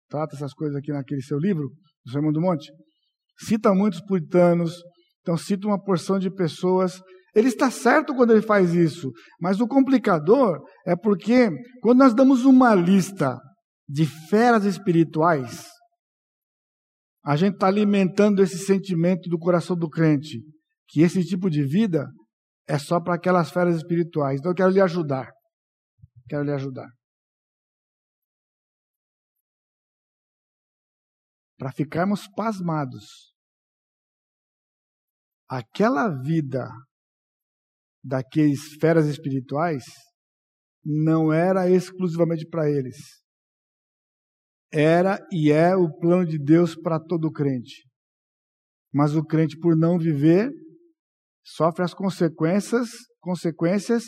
trata essas coisas aqui naquele seu livro, do Sermão do Monte, cita muitos puritanos, então cita uma porção de pessoas. Ele está certo quando ele faz isso, mas o complicador é porque quando nós damos uma lista de feras espirituais, a gente está alimentando esse sentimento do coração do crente, que esse tipo de vida é só para aquelas feras espirituais. Então eu quero lhe ajudar. Quero lhe ajudar. Para ficarmos pasmados. Aquela vida daqueles feras espirituais não era exclusivamente para eles era e é o plano de Deus para todo crente. Mas o crente, por não viver, sofre as consequências, consequências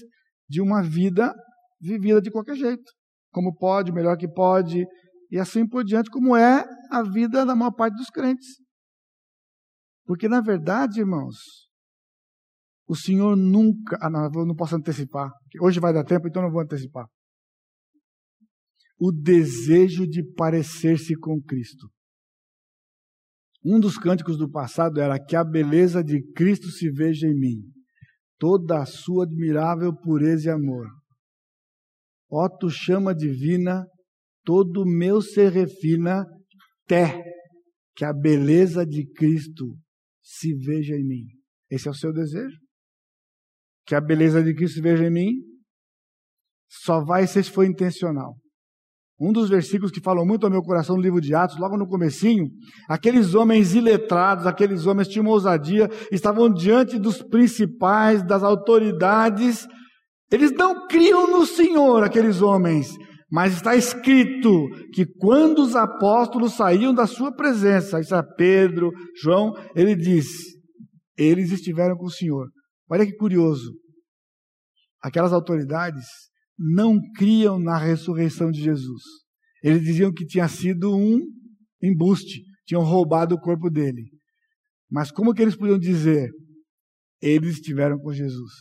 de uma vida vivida de qualquer jeito. Como pode, melhor que pode, e assim por diante, como é a vida da maior parte dos crentes. Porque, na verdade, irmãos, o Senhor nunca. Ah, não, eu não posso antecipar. Hoje vai dar tempo, então não vou antecipar o desejo de parecer-se com Cristo. Um dos cânticos do passado era que a beleza de Cristo se veja em mim, toda a sua admirável pureza e amor. Ó tu chama divina, todo o meu ser refina, até que a beleza de Cristo se veja em mim. Esse é o seu desejo? Que a beleza de Cristo se veja em mim? Só vai se for intencional. Um dos versículos que falam muito ao meu coração no livro de Atos, logo no comecinho, aqueles homens iletrados, aqueles homens tinham ousadia, estavam diante dos principais, das autoridades. Eles não criam no Senhor, aqueles homens, mas está escrito que quando os apóstolos saíam da sua presença, isso é Pedro, João, ele diz: eles estiveram com o Senhor. Olha que curioso. Aquelas autoridades não criam na ressurreição de Jesus. Eles diziam que tinha sido um embuste, tinham roubado o corpo dele. Mas como que eles podiam dizer? Eles estiveram com Jesus.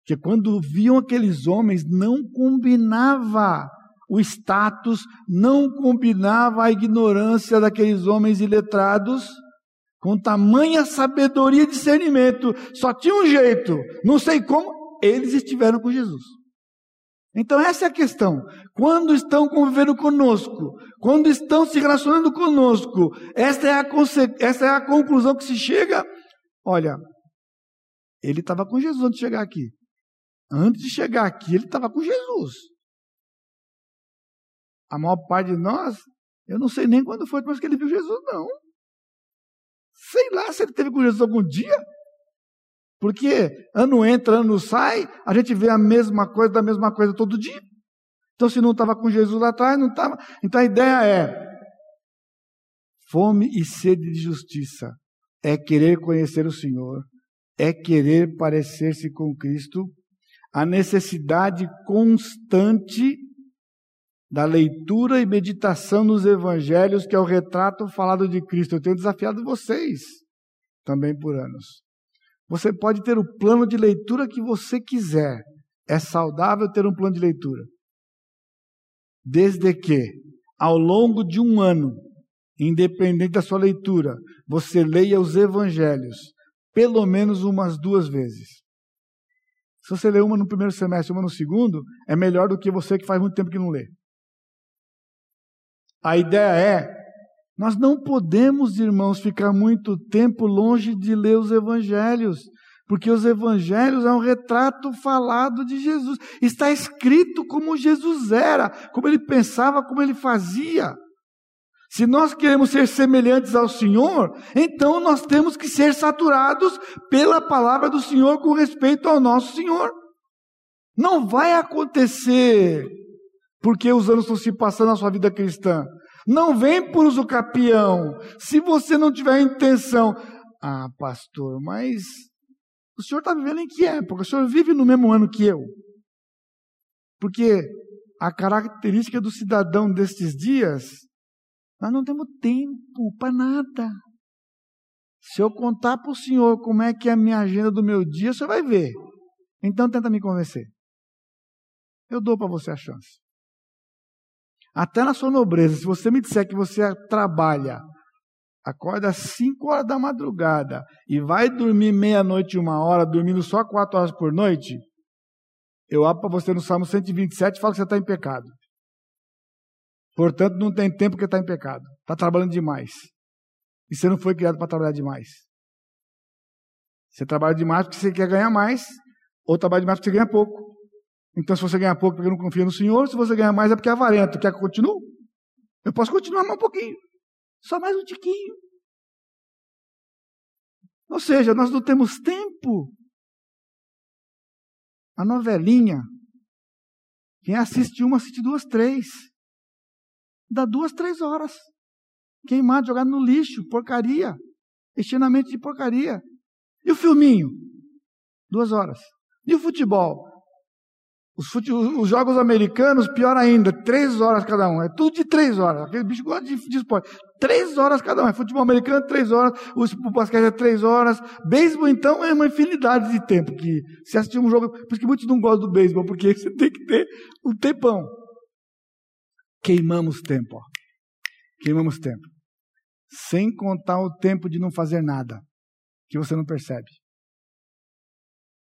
Porque quando viam aqueles homens, não combinava o status, não combinava a ignorância daqueles homens iletrados com tamanha sabedoria e discernimento, só tinha um jeito, não sei como, eles estiveram com Jesus. Então essa é a questão. Quando estão convivendo conosco, quando estão se relacionando conosco, essa é a, essa é a conclusão que se chega. Olha, ele estava com Jesus antes de chegar aqui. Antes de chegar aqui, ele estava com Jesus. A maior parte de nós, eu não sei nem quando foi mas que ele viu Jesus, não. Sei lá se ele teve com Jesus algum dia. Porque ano entra, ano sai, a gente vê a mesma coisa, da mesma coisa todo dia. Então, se não estava com Jesus lá atrás, não estava. Então, a ideia é: fome e sede de justiça é querer conhecer o Senhor, é querer parecer-se com Cristo, a necessidade constante da leitura e meditação nos evangelhos, que é o retrato falado de Cristo. Eu tenho desafiado vocês também por anos. Você pode ter o plano de leitura que você quiser. É saudável ter um plano de leitura. Desde que, ao longo de um ano, independente da sua leitura, você leia os evangelhos pelo menos umas duas vezes. Se você lê uma no primeiro semestre e uma no segundo, é melhor do que você que faz muito tempo que não lê. A ideia é: nós não podemos, irmãos, ficar muito tempo longe de ler os evangelhos, porque os evangelhos é um retrato falado de Jesus. Está escrito como Jesus era, como ele pensava, como ele fazia. Se nós queremos ser semelhantes ao Senhor, então nós temos que ser saturados pela palavra do Senhor com respeito ao nosso Senhor. Não vai acontecer porque os anos estão se passando na sua vida cristã. Não vem por usucapião. Se você não tiver intenção, ah, pastor, mas o senhor está vivendo em que época? O senhor vive no mesmo ano que eu. Porque a característica do cidadão destes dias, nós não temos tempo para nada. Se eu contar para o senhor como é que é a minha agenda do meu dia, o senhor vai ver. Então tenta me convencer. Eu dou para você a chance. Até na sua nobreza, se você me disser que você trabalha, acorda às 5 horas da madrugada e vai dormir meia-noite, uma hora, dormindo só quatro horas por noite, eu abro para você no Salmo 127 e falo que você está em pecado. Portanto, não tem tempo que está em pecado. Está trabalhando demais. E você não foi criado para trabalhar demais. Você trabalha demais porque você quer ganhar mais, ou trabalha demais porque você ganha pouco. Então, se você ganhar pouco porque não confia no Senhor, se você ganhar mais é porque é avarento. Quer que eu continue? Eu posso continuar mais um pouquinho. Só mais um tiquinho. Ou seja, nós não temos tempo. A novelinha. Quem assiste uma, assiste duas, três. Dá duas, três horas. Queimado, jogado no lixo, porcaria. Enchendo a mente de porcaria. E o filminho? Duas horas. E o futebol? Os, fute... os, jogos americanos, pior ainda, três horas cada um. É tudo de três horas. Aquele bicho gosta de, de esporte. Três horas cada um. É futebol americano, três horas. O, basquete é três horas. Beisebol, então, é uma infinidade de tempo. Que se assistir um jogo. Por isso que muitos não gostam do beisebol, porque você tem que ter um tempão. Queimamos tempo. Ó. Queimamos tempo. Sem contar o tempo de não fazer nada. Que você não percebe.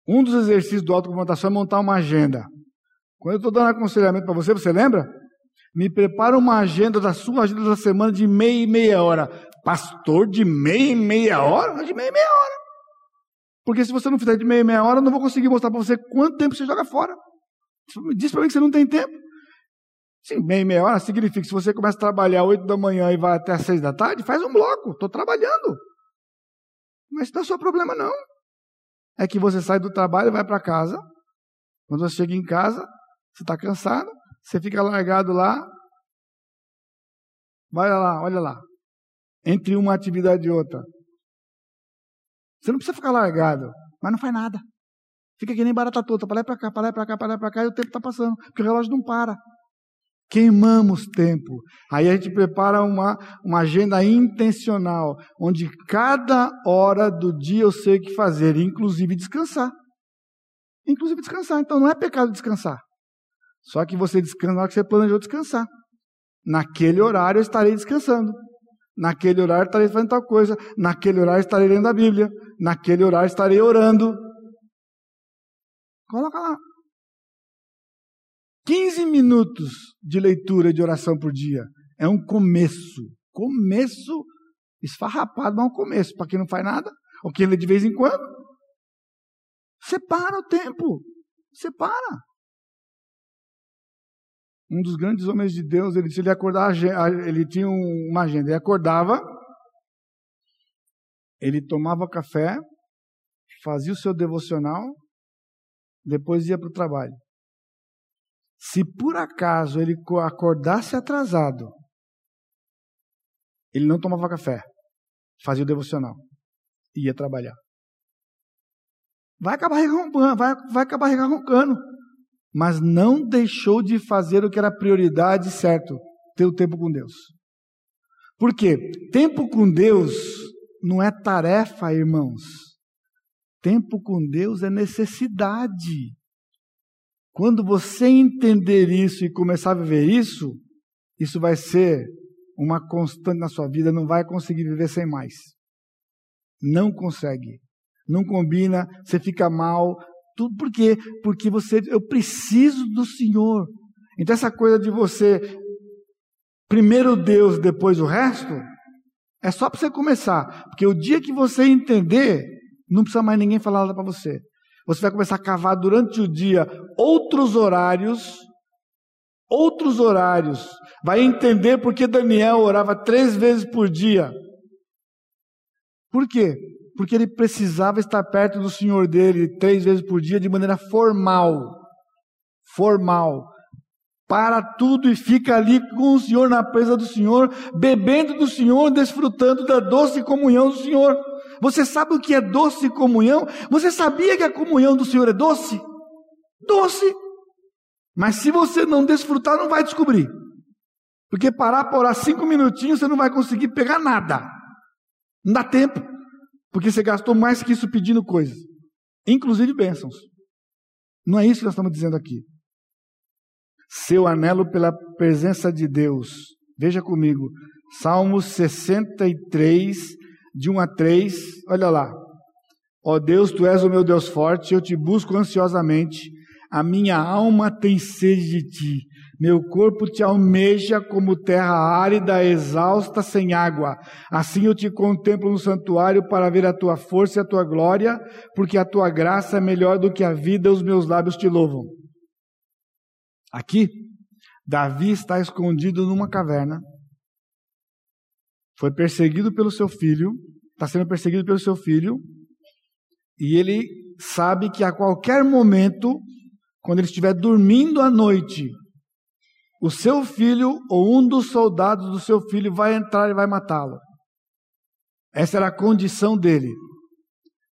Um dos exercícios do autoconfrontação é montar uma agenda. Quando eu estou dando aconselhamento para você, você lembra? Me prepara uma agenda da sua agenda da semana de meia e meia hora. Pastor, de meia e meia hora? De meia e meia hora. Porque se você não fizer de meia e meia hora, eu não vou conseguir mostrar para você quanto tempo você joga fora. Diz para mim que você não tem tempo. Sim, meia e meia hora significa que se você começa a trabalhar oito da manhã e vai até às seis da tarde, faz um bloco. Estou trabalhando. Mas não é só problema, não é que você sai do trabalho e vai para casa. Quando você chega em casa, você está cansado, você fica largado lá. Olha lá, olha lá. Entre uma atividade e outra. Você não precisa ficar largado, mas não faz nada. Fica que nem barata toda, para lá e para cá, para lá e para cá, para lá e para cá, e o tempo está passando, porque o relógio não para. Queimamos tempo. Aí a gente prepara uma, uma agenda intencional, onde cada hora do dia eu sei o que fazer, inclusive descansar. Inclusive descansar. Então não é pecado descansar. Só que você descansa na hora que você planejou descansar. Naquele horário eu estarei descansando. Naquele horário estarei fazendo tal coisa. Naquele horário estarei lendo a Bíblia. Naquele horário estarei orando. Coloca lá. 15 minutos de leitura e de oração por dia. É um começo. Começo esfarrapado, mas é um começo. Para quem não faz nada, ou quem lê de vez em quando. Separa o tempo. Separa. Um dos grandes homens de Deus, ele ele acordava, ele tinha uma agenda, ele acordava, ele tomava café, fazia o seu devocional, depois ia para o trabalho. Se por acaso ele acordasse atrasado, ele não tomava café, fazia o devocional, ia trabalhar. Vai acabar roncando, vai, vai acabar roncando. Mas não deixou de fazer o que era prioridade certo, ter o tempo com Deus. Por quê? Tempo com Deus não é tarefa, irmãos. Tempo com Deus é necessidade. Quando você entender isso e começar a viver isso, isso vai ser uma constante na sua vida, não vai conseguir viver sem mais. Não consegue. Não combina, você fica mal. Tudo por quê? Porque você, eu preciso do Senhor. Então essa coisa de você primeiro Deus, depois o resto, é só para você começar. Porque o dia que você entender, não precisa mais ninguém falar nada para você. Você vai começar a cavar durante o dia outros horários, outros horários. Vai entender porque Daniel orava três vezes por dia. Por quê? Porque ele precisava estar perto do Senhor dele três vezes por dia de maneira formal. Formal. Para tudo e fica ali com o Senhor, na presença do Senhor, bebendo do Senhor, desfrutando da doce comunhão do Senhor. Você sabe o que é doce comunhão? Você sabia que a comunhão do Senhor é doce? Doce. Mas se você não desfrutar, não vai descobrir. Porque parar para orar cinco minutinhos, você não vai conseguir pegar nada. Não dá tempo. Porque você gastou mais que isso pedindo coisas. Inclusive bênçãos. Não é isso que nós estamos dizendo aqui. Seu anelo pela presença de Deus. Veja comigo. Salmos 63, de 1 a 3, olha lá. Ó Deus, tu és o meu Deus forte, eu te busco ansiosamente, a minha alma tem sede de ti, meu corpo te almeja como terra árida, exausta, sem água. Assim eu te contemplo no santuário para ver a tua força e a tua glória, porque a tua graça é melhor do que a vida, os meus lábios te louvam. Aqui, Davi está escondido numa caverna, foi perseguido pelo seu filho, está sendo perseguido pelo seu filho, e ele sabe que a qualquer momento, quando ele estiver dormindo à noite, o seu filho ou um dos soldados do seu filho vai entrar e vai matá-lo. Essa era a condição dele.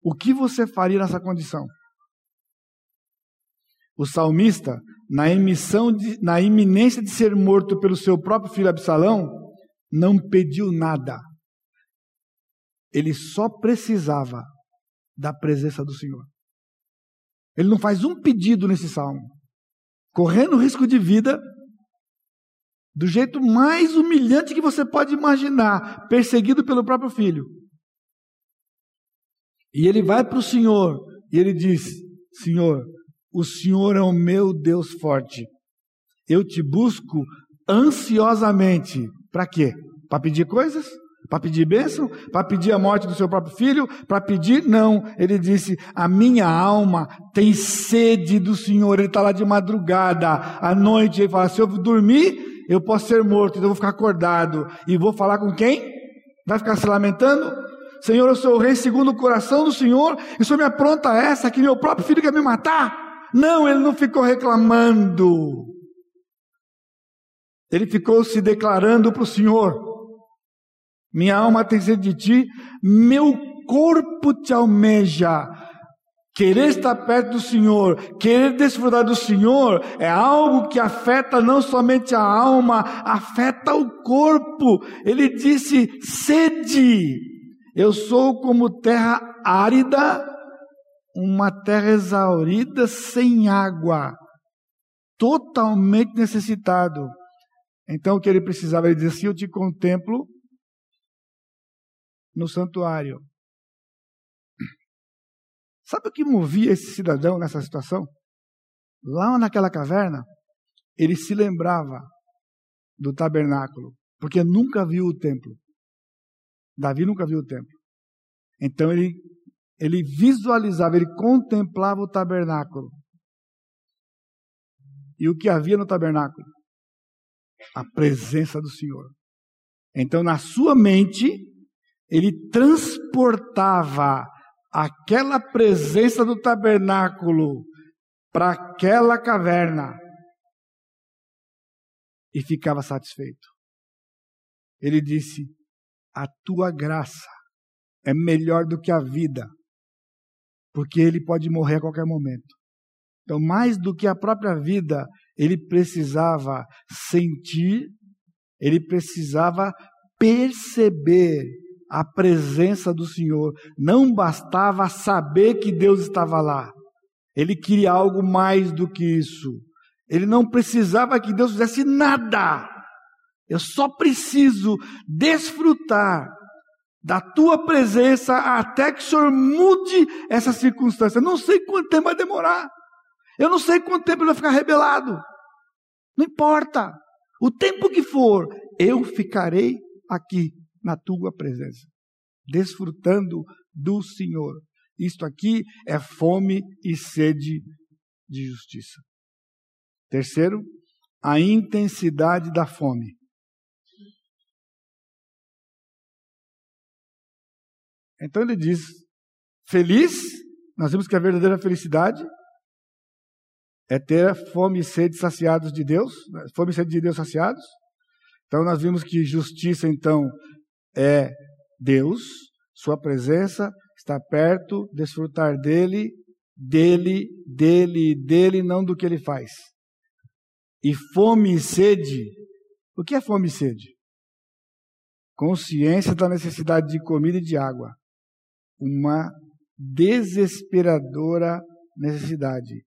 O que você faria nessa condição? O salmista, na, emissão de, na iminência de ser morto pelo seu próprio filho Absalão, não pediu nada. Ele só precisava da presença do Senhor. Ele não faz um pedido nesse salmo. Correndo risco de vida, do jeito mais humilhante que você pode imaginar, perseguido pelo próprio filho. E ele vai para o Senhor e ele diz: Senhor, o Senhor é o meu Deus forte. Eu te busco ansiosamente. Para quê? Para pedir coisas? Para pedir bênção? Para pedir a morte do seu próprio filho? Para pedir? Não. Ele disse: A minha alma tem sede do Senhor. Ele está lá de madrugada, à noite. Ele fala: Se eu dormir, eu posso ser morto, então eu vou ficar acordado. E vou falar com quem? Vai ficar se lamentando? Senhor, eu sou o rei segundo o coração do Senhor. E o Senhor me apronta essa que meu próprio filho quer me matar? Não, ele não ficou reclamando. Ele ficou se declarando para o Senhor. Minha alma tem sede de ti, meu corpo te almeja. Querer estar perto do Senhor, querer desfrutar do Senhor, é algo que afeta não somente a alma, afeta o corpo. Ele disse: sede. Eu sou como terra árida, uma terra exaurida, sem água, totalmente necessitado. Então o que ele precisava, ele dizia assim: Eu te contemplo no santuário. Sabe o que movia esse cidadão nessa situação? Lá naquela caverna, ele se lembrava do tabernáculo, porque nunca viu o templo. Davi nunca viu o templo. Então ele, ele visualizava, ele contemplava o tabernáculo. E o que havia no tabernáculo? A presença do Senhor. Então, na sua mente, ele transportava aquela presença do tabernáculo para aquela caverna e ficava satisfeito. Ele disse: A tua graça é melhor do que a vida, porque ele pode morrer a qualquer momento. Então, mais do que a própria vida, ele precisava sentir, ele precisava perceber a presença do Senhor. Não bastava saber que Deus estava lá. Ele queria algo mais do que isso. Ele não precisava que Deus fizesse nada. Eu só preciso desfrutar da tua presença até que o Senhor mude essa circunstância. Não sei quanto tempo vai demorar. Eu não sei quanto tempo ele vai ficar rebelado. Não importa. O tempo que for, eu ficarei aqui na tua presença, desfrutando do Senhor. Isto aqui é fome e sede de justiça. Terceiro, a intensidade da fome. Então ele diz: feliz, nós vimos que a verdadeira felicidade é ter fome e sede saciados de Deus, né? fome e sede de Deus saciados. Então nós vimos que justiça então é Deus, sua presença, estar perto, desfrutar dele, dele, dele, dele, não do que ele faz. E fome e sede, o que é fome e sede? Consciência da necessidade de comida e de água. Uma desesperadora necessidade.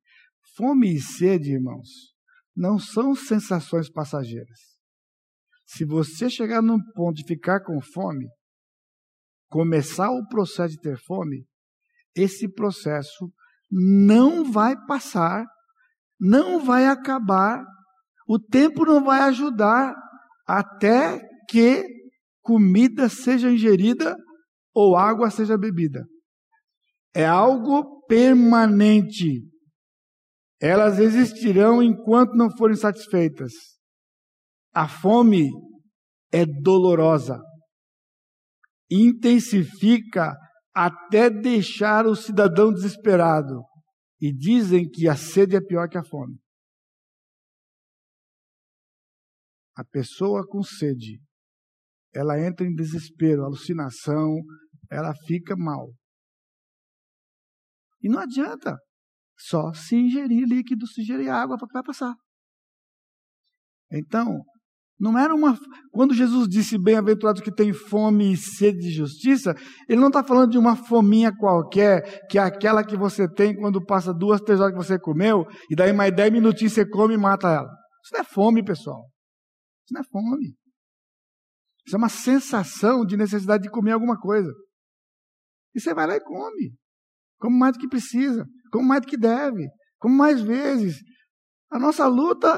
Fome e sede, irmãos, não são sensações passageiras. Se você chegar num ponto de ficar com fome, começar o processo de ter fome, esse processo não vai passar, não vai acabar, o tempo não vai ajudar até que comida seja ingerida ou água seja bebida. É algo permanente. Elas existirão enquanto não forem satisfeitas. A fome é dolorosa intensifica até deixar o cidadão desesperado. E dizem que a sede é pior que a fome. A pessoa com sede, ela entra em desespero, alucinação, ela fica mal. E não adianta só se ingerir líquido, se ingerir água, para vai passar. Então, não era uma. Quando Jesus disse bem-aventurados que têm fome e sede de justiça, ele não está falando de uma fominha qualquer, que é aquela que você tem quando passa duas, três horas que você comeu, e daí mais dez minutinhos você come e mata ela. Isso não é fome, pessoal. Isso não é fome. Isso é uma sensação de necessidade de comer alguma coisa. E você vai lá e come. Come mais do que precisa. Come mais do que deve. Come mais vezes. A nossa luta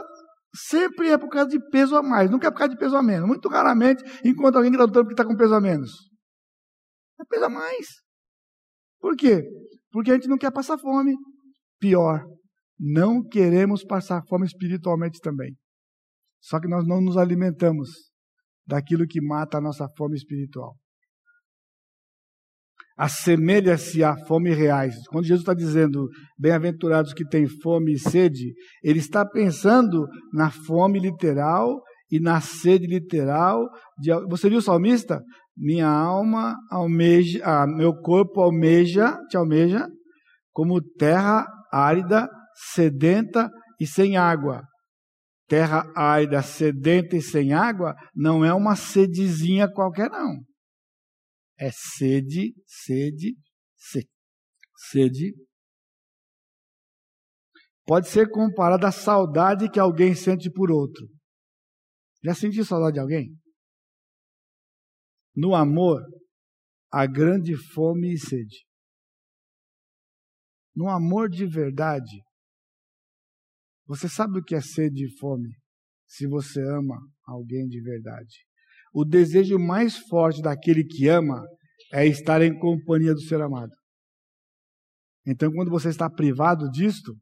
sempre é por causa de peso a mais, nunca é por causa de peso a menos. Muito raramente encontra alguém que está lutando porque está com peso a menos. É peso a mais. Por quê? Porque a gente não quer passar fome. Pior, não queremos passar fome espiritualmente também. Só que nós não nos alimentamos daquilo que mata a nossa fome espiritual assemelha-se à fome reais. Quando Jesus está dizendo bem-aventurados que têm fome e sede, ele está pensando na fome literal e na sede literal. De, você viu o salmista? Minha alma almeja, ah, meu corpo almeja, te almeja, como terra árida, sedenta e sem água. Terra árida, sedenta e sem água não é uma sedezinha qualquer, não. É sede, sede, sede. Sede. Pode ser comparada à saudade que alguém sente por outro. Já sentiu saudade de alguém? No amor, a grande fome e sede. No amor de verdade, você sabe o que é sede e fome se você ama alguém de verdade. O desejo mais forte daquele que ama é estar em companhia do ser amado. Então, quando você está privado disto,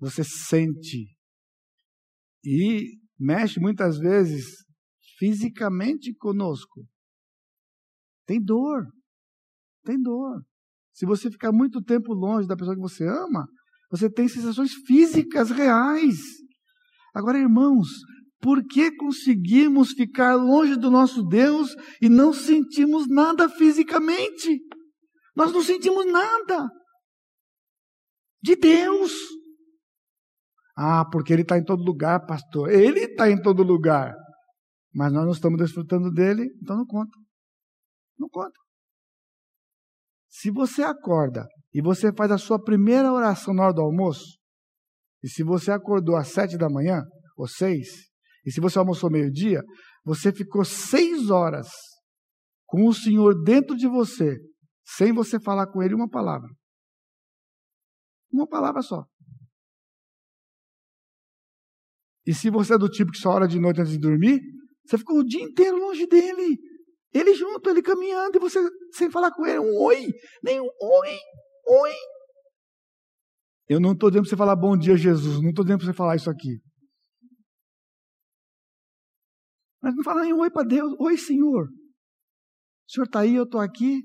você sente e mexe muitas vezes fisicamente conosco. Tem dor. Tem dor. Se você ficar muito tempo longe da pessoa que você ama, você tem sensações físicas reais. Agora, irmãos, por que conseguimos ficar longe do nosso Deus e não sentimos nada fisicamente? Nós não sentimos nada de Deus. Ah, porque Ele está em todo lugar, pastor. Ele está em todo lugar. Mas nós não estamos desfrutando dele, então não conta. Não conta. Se você acorda e você faz a sua primeira oração na hora do almoço, e se você acordou às sete da manhã, ou seis, e se você almoçou meio-dia, você ficou seis horas com o Senhor dentro de você, sem você falar com Ele uma palavra. Uma palavra só. E se você é do tipo que só ora de noite antes de dormir, você ficou o dia inteiro longe dele. Ele junto, ele caminhando, e você sem falar com ele, um oi, nem um oi, oi. Eu não estou dizendo para você falar bom dia, Jesus, não estou dizendo para você falar isso aqui. Mas não fala nem oi para Deus, oi Senhor. O Senhor está aí, eu estou aqui.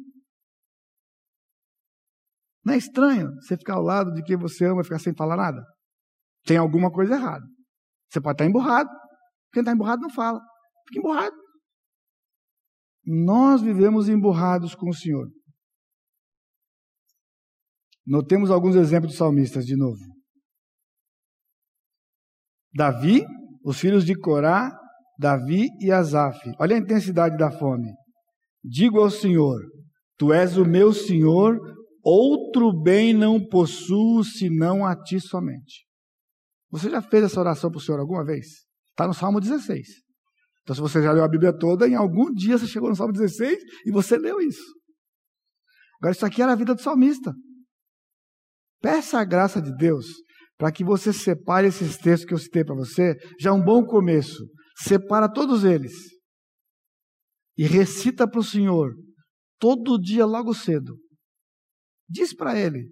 Não é estranho você ficar ao lado de quem você ama e ficar sem falar nada? Tem alguma coisa errada. Você pode estar emburrado. Quem está emburrado não fala. Fica emburrado. Nós vivemos emburrados com o Senhor. Notemos alguns exemplos de salmistas de novo. Davi, os filhos de Corá, Davi e Asaf. Olha a intensidade da fome. Digo ao Senhor: Tu és o meu Senhor, outro bem não possuo senão a ti somente. Você já fez essa oração para o Senhor alguma vez? Está no Salmo 16. Então, se você já leu a Bíblia toda, em algum dia você chegou no Salmo 16 e você leu isso. Agora, isso aqui era a vida do salmista. Peça a graça de Deus para que você separe esses textos que eu citei para você. Já é um bom começo. Separa todos eles. E recita para o Senhor todo dia, logo cedo. Diz para Ele: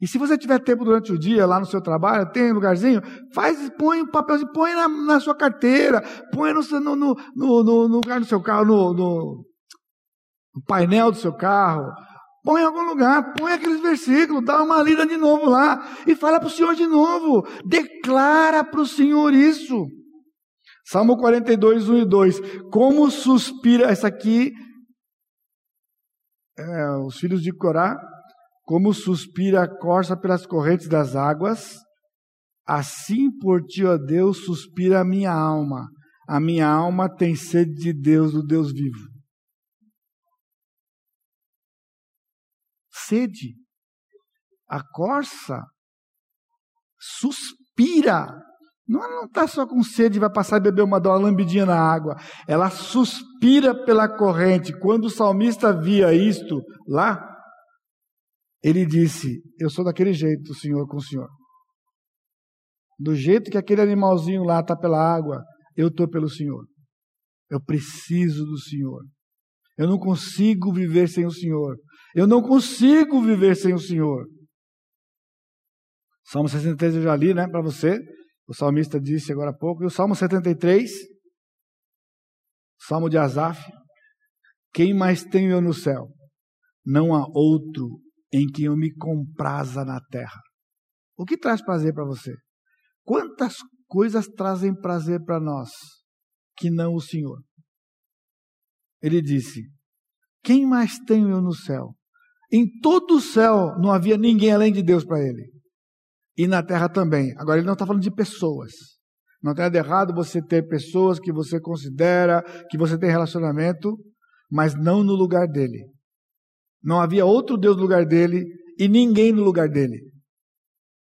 e se você tiver tempo durante o dia lá no seu trabalho, tem um lugarzinho, faz, põe um papelzinho, põe na, na sua carteira, põe no, no, no, no, lugar do seu carro, no, no, no painel do seu carro, põe em algum lugar, põe aqueles versículos, dá uma lida de novo lá e fala para o Senhor de novo, declara para o Senhor isso. Salmo 42, 1 e 2. Como suspira, essa aqui, é, os filhos de Corá, como suspira a corça pelas correntes das águas, assim por ti, ó Deus, suspira a minha alma. A minha alma tem sede de Deus, do Deus vivo. Sede. A corça suspira. Não está só com sede e vai passar e beber uma, uma lambidinha na água. Ela suspira pela corrente. Quando o salmista via isto lá, ele disse: Eu sou daquele jeito, Senhor com o Senhor. Do jeito que aquele animalzinho lá está pela água, eu estou pelo Senhor. Eu preciso do Senhor. Eu não consigo viver sem o Senhor. Eu não consigo viver sem o Senhor. Salmo 63 eu já li, né, para você. O salmista disse agora há pouco. E o Salmo 73, Salmo de Asaf. Quem mais tenho eu no céu? Não há outro em que eu me compraza na terra. O que traz prazer para você? Quantas coisas trazem prazer para nós que não o Senhor? Ele disse: Quem mais tenho eu no céu? Em todo o céu não havia ninguém além de Deus para ele. E na terra também. Agora ele não está falando de pessoas. Não tem nada errado você ter pessoas que você considera, que você tem relacionamento, mas não no lugar dele. Não havia outro Deus no lugar dele e ninguém no lugar dele.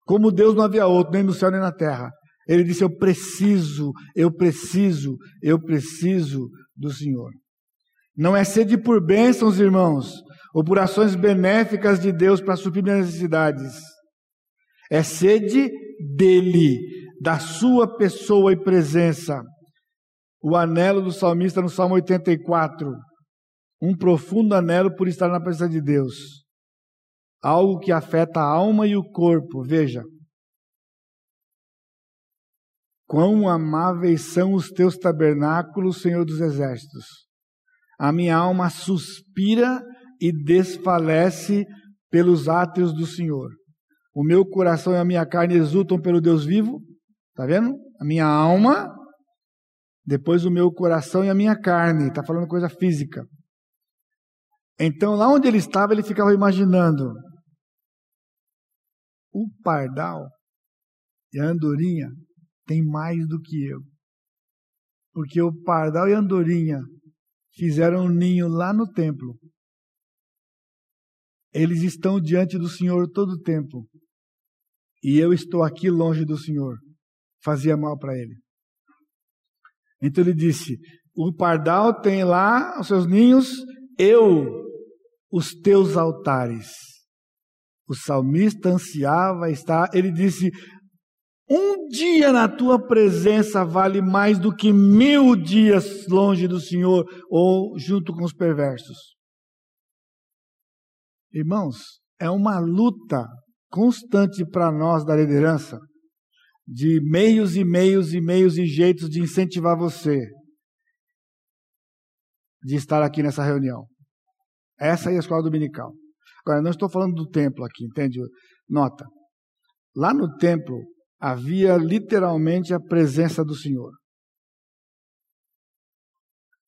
Como Deus não havia outro, nem no céu nem na terra. Ele disse: Eu preciso, eu preciso, eu preciso do Senhor. Não é sede por bênçãos, irmãos, ou por ações benéficas de Deus para suprir minhas necessidades. É sede dele, da sua pessoa e presença. O anelo do salmista no Salmo 84. Um profundo anelo por estar na presença de Deus. Algo que afeta a alma e o corpo. Veja. Quão amáveis são os teus tabernáculos, Senhor dos exércitos. A minha alma suspira e desfalece pelos átrios do Senhor. O meu coração e a minha carne exultam pelo Deus vivo. Está vendo? A minha alma, depois o meu coração e a minha carne. Está falando coisa física. Então, lá onde ele estava, ele ficava imaginando. O pardal e a andorinha tem mais do que eu. Porque o pardal e a andorinha fizeram um ninho lá no templo. Eles estão diante do Senhor todo o tempo. E eu estou aqui longe do Senhor. Fazia mal para ele. Então ele disse: O pardal tem lá os seus ninhos, eu, os teus altares. O salmista ansiava estar, ele disse: Um dia na tua presença vale mais do que mil dias longe do Senhor ou junto com os perversos. Irmãos, é uma luta constante para nós da liderança, de meios e meios e meios e jeitos de incentivar você de estar aqui nessa reunião. Essa é a escola dominical. Agora, não estou falando do templo aqui, entende? Nota. Lá no templo havia literalmente a presença do Senhor.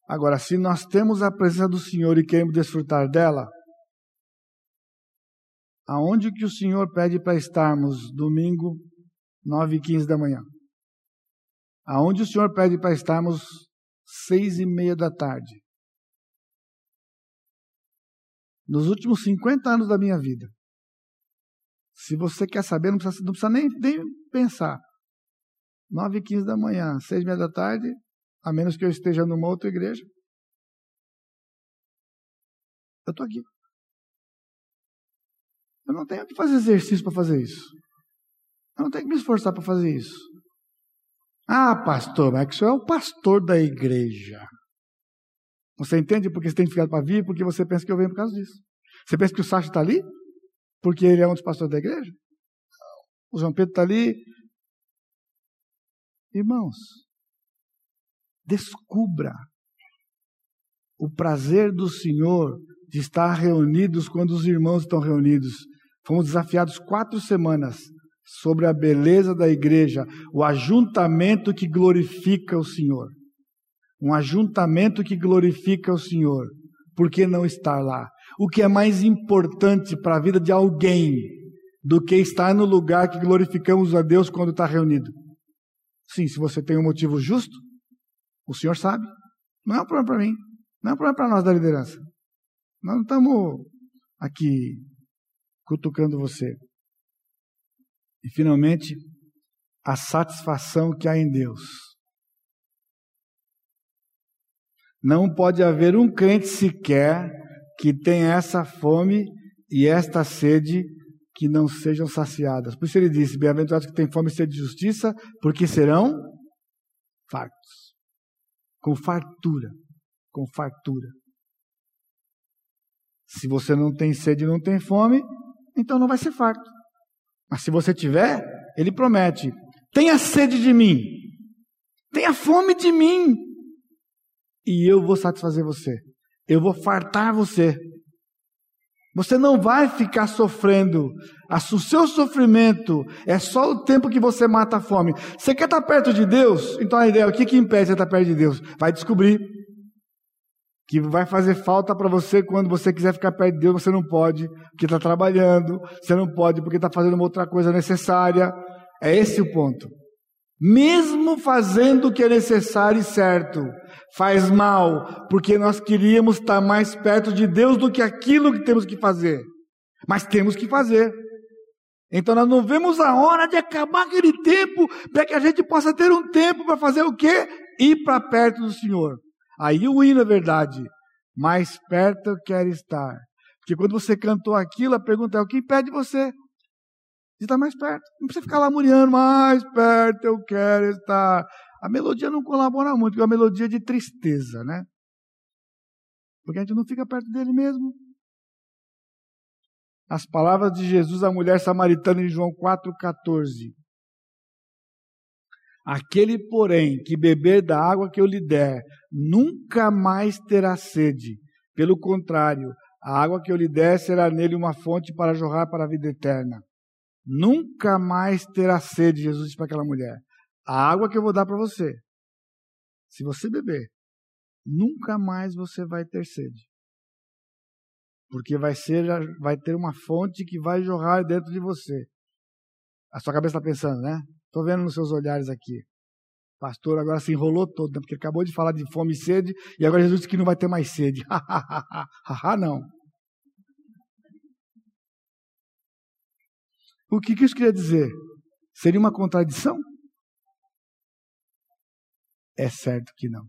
Agora, se nós temos a presença do Senhor e queremos desfrutar dela, Aonde que o Senhor pede para estarmos domingo, 9 e 15 da manhã? Aonde o Senhor pede para estarmos seis e meia da tarde? Nos últimos 50 anos da minha vida. Se você quer saber, não precisa, não precisa nem, nem pensar. 9 e 15 da manhã, seis e meia da tarde, a menos que eu esteja numa outra igreja. Eu estou aqui. Eu não tenho que fazer exercício para fazer isso. Eu não tenho que me esforçar para fazer isso. Ah, pastor, mas é que o senhor é o pastor da igreja. Você entende porque você tem dificuldade para vir? Porque você pensa que eu venho por causa disso. Você pensa que o Sacha está ali? Porque ele é um dos pastores da igreja? O João Pedro está ali. Irmãos, descubra o prazer do Senhor de estar reunidos quando os irmãos estão reunidos Fomos desafiados quatro semanas sobre a beleza da igreja, o ajuntamento que glorifica o Senhor. Um ajuntamento que glorifica o Senhor. Por que não estar lá? O que é mais importante para a vida de alguém do que estar no lugar que glorificamos a Deus quando está reunido? Sim, se você tem um motivo justo, o Senhor sabe. Não é um problema para mim. Não é um problema para nós da liderança. Nós não estamos aqui cutucando você. E finalmente, a satisfação que há em Deus. Não pode haver um crente sequer que tenha essa fome e esta sede que não sejam saciadas. Por isso ele disse: Bem-aventurados que têm fome e sede de justiça, porque serão fartos. Com fartura. Com fartura. Se você não tem sede e não tem fome, então não vai ser farto. Mas se você tiver, ele promete: tenha sede de mim, tenha fome de mim, e eu vou satisfazer você, eu vou fartar você. Você não vai ficar sofrendo. O seu sofrimento é só o tempo que você mata a fome. Você quer estar perto de Deus? Então a ideia é o que, que impede você estar perto de Deus? Vai descobrir que vai fazer falta para você quando você quiser ficar perto de Deus, você não pode, porque está trabalhando, você não pode porque está fazendo uma outra coisa necessária. É esse o ponto. Mesmo fazendo o que é necessário e certo, faz mal, porque nós queríamos estar mais perto de Deus do que aquilo que temos que fazer. Mas temos que fazer. Então nós não vemos a hora de acabar aquele tempo para que a gente possa ter um tempo para fazer o quê? Ir para perto do Senhor. Aí o hino é verdade. Mais perto eu quero estar. Porque quando você cantou aquilo, a pergunta é: o que impede você de estar mais perto? Não precisa ficar lá muriando, mais perto eu quero estar. A melodia não colabora muito, porque é uma melodia de tristeza, né? Porque a gente não fica perto dele mesmo. As palavras de Jesus à mulher samaritana em João 4,14. Aquele, porém, que beber da água que eu lhe der, nunca mais terá sede. Pelo contrário, a água que eu lhe der será nele uma fonte para jorrar para a vida eterna. Nunca mais terá sede, Jesus disse para aquela mulher. A água que eu vou dar para você, se você beber, nunca mais você vai ter sede. Porque vai ser, vai ter uma fonte que vai jorrar dentro de você. A sua cabeça está pensando, né? Estou vendo nos seus olhares aqui. Pastor agora se enrolou todo, né? porque acabou de falar de fome e sede, e agora Jesus disse que não vai ter mais sede. Haha, não. O que, que isso queria dizer? Seria uma contradição? É certo que não.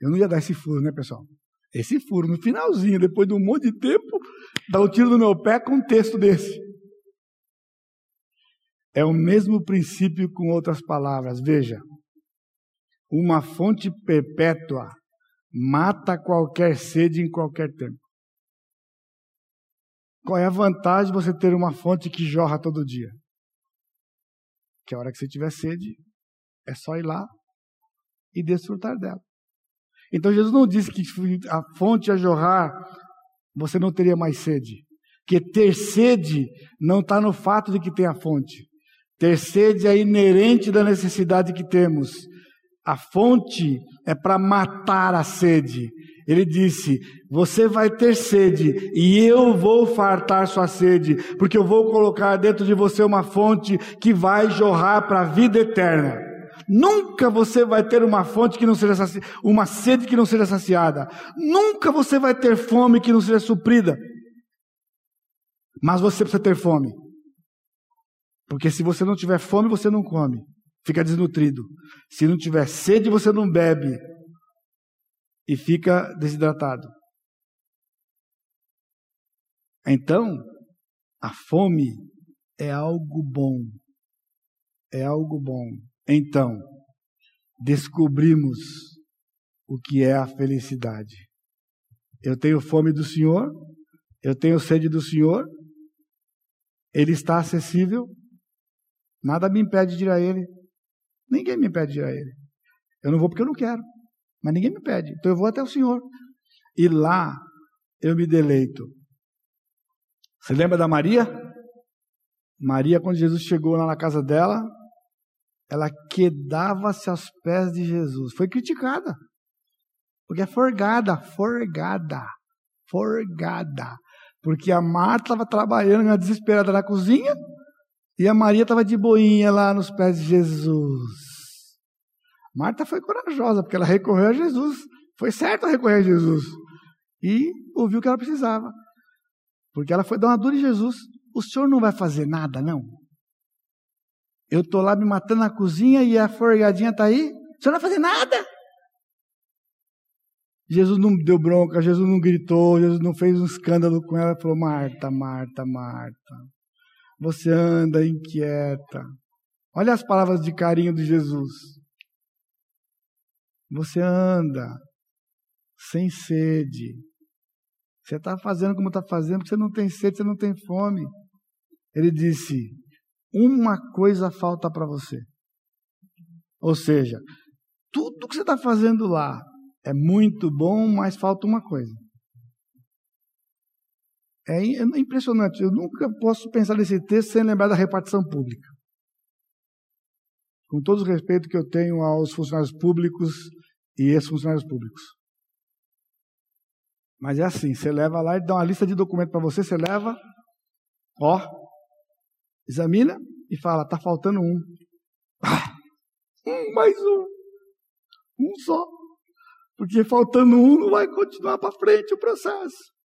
Eu não ia dar esse furo, né, pessoal? Esse furo, no finalzinho, depois de um monte de tempo, dá o um tiro no meu pé com um texto desse. É o mesmo princípio com outras palavras. Veja, uma fonte perpétua mata qualquer sede em qualquer tempo. Qual é a vantagem de você ter uma fonte que jorra todo dia? Que a hora que você tiver sede, é só ir lá e desfrutar dela. Então Jesus não disse que a fonte a jorrar, você não teria mais sede. Que ter sede não está no fato de que tem a fonte. Ter sede é inerente da necessidade que temos. A fonte é para matar a sede. Ele disse: Você vai ter sede e eu vou fartar sua sede, porque eu vou colocar dentro de você uma fonte que vai jorrar para a vida eterna. Nunca você vai ter uma fonte que não seja saciada, uma sede que não seja saciada. Nunca você vai ter fome que não seja suprida. Mas você precisa ter fome. Porque se você não tiver fome, você não come. Fica desnutrido. Se não tiver sede, você não bebe. E fica desidratado. Então, a fome é algo bom. É algo bom. Então, descobrimos o que é a felicidade. Eu tenho fome do Senhor, eu tenho sede do Senhor, Ele está acessível, Nada me impede de ir a Ele. Ninguém me impede de ir a Ele. Eu não vou porque eu não quero, mas ninguém me impede. Então eu vou até o Senhor. E lá eu me deleito. Você lembra da Maria? Maria, quando Jesus chegou lá na casa dela, ela quedava-se aos pés de Jesus. Foi criticada. Porque é forgada, forgada, forgada. Porque a Marta estava trabalhando desesperada na cozinha e a Maria estava de boinha lá nos pés de Jesus. Marta foi corajosa, porque ela recorreu a Jesus. Foi certo recorrer a Jesus. E ouviu o que ela precisava. Porque ela foi dar uma dura em Jesus. O senhor não vai fazer nada, não? Eu estou lá me matando na cozinha e a forgadinha está aí. O senhor não vai fazer nada? Jesus não deu bronca, Jesus não gritou, Jesus não fez um escândalo com ela. Falou: Marta, Marta, Marta. Você anda inquieta. Olha as palavras de carinho de Jesus. Você anda sem sede. Você está fazendo como está fazendo, porque você não tem sede, você não tem fome. Ele disse: Uma coisa falta para você. Ou seja, tudo que você está fazendo lá é muito bom, mas falta uma coisa. É, é impressionante. Eu nunca posso pensar nesse texto sem lembrar da repartição pública. Com todo o respeito que eu tenho aos funcionários públicos e ex-funcionários públicos. Mas é assim, você leva lá e dá uma lista de documentos para você, você leva, ó, examina e fala, tá faltando um. Ah, um mais um. Um só. Porque faltando um não vai continuar para frente o processo.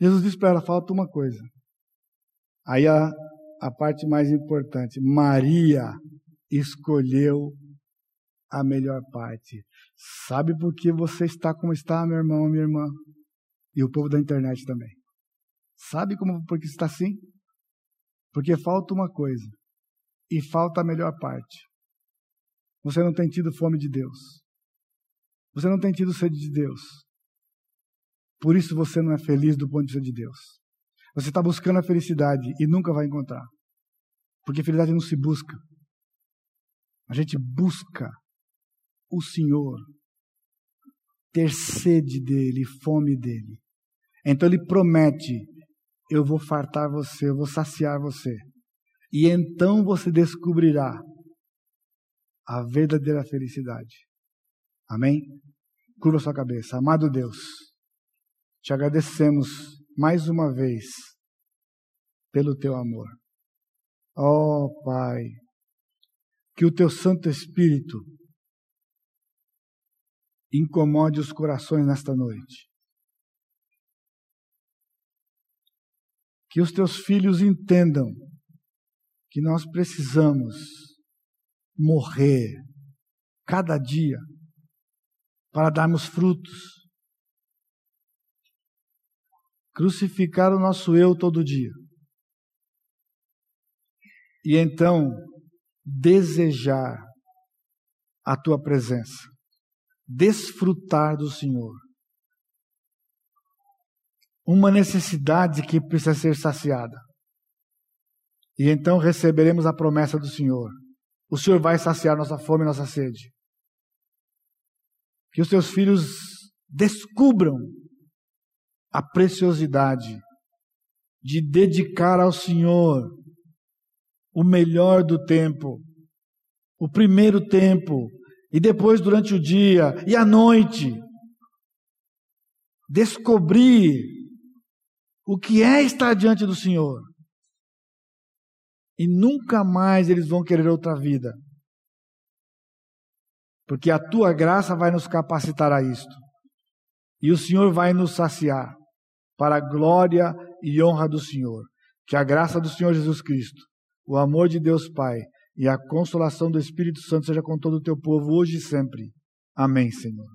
Jesus disse para ela: falta uma coisa. Aí a, a parte mais importante: Maria escolheu a melhor parte. Sabe por que você está como está, meu irmão, minha irmã? E o povo da internet também. Sabe como porque está assim? Porque falta uma coisa. E falta a melhor parte. Você não tem tido fome de Deus. Você não tem tido sede de Deus. Por isso você não é feliz do ponto de vista de Deus. Você está buscando a felicidade e nunca vai encontrar. Porque felicidade não se busca. A gente busca o Senhor, ter sede dele, fome dele. Então ele promete: eu vou fartar você, eu vou saciar você. E então você descobrirá a verdadeira felicidade. Amém? Curva sua cabeça. Amado Deus, te agradecemos mais uma vez pelo teu amor. Ó oh, Pai, que o teu Santo Espírito incomode os corações nesta noite. Que os teus filhos entendam que nós precisamos morrer cada dia para darmos frutos. Crucificar o nosso eu todo dia. E então desejar a tua presença, desfrutar do Senhor. Uma necessidade que precisa ser saciada. E então receberemos a promessa do Senhor. O Senhor vai saciar nossa fome e nossa sede. Que os teus filhos descubram a preciosidade de dedicar ao Senhor o melhor do tempo, o primeiro tempo, e depois durante o dia e à noite. Descobrir o que é estar diante do Senhor. E nunca mais eles vão querer outra vida. Porque a tua graça vai nos capacitar a isto. E o Senhor vai nos saciar para a glória e honra do Senhor. Que a graça do Senhor Jesus Cristo, o amor de Deus Pai e a consolação do Espírito Santo seja com todo o teu povo hoje e sempre. Amém, Senhor.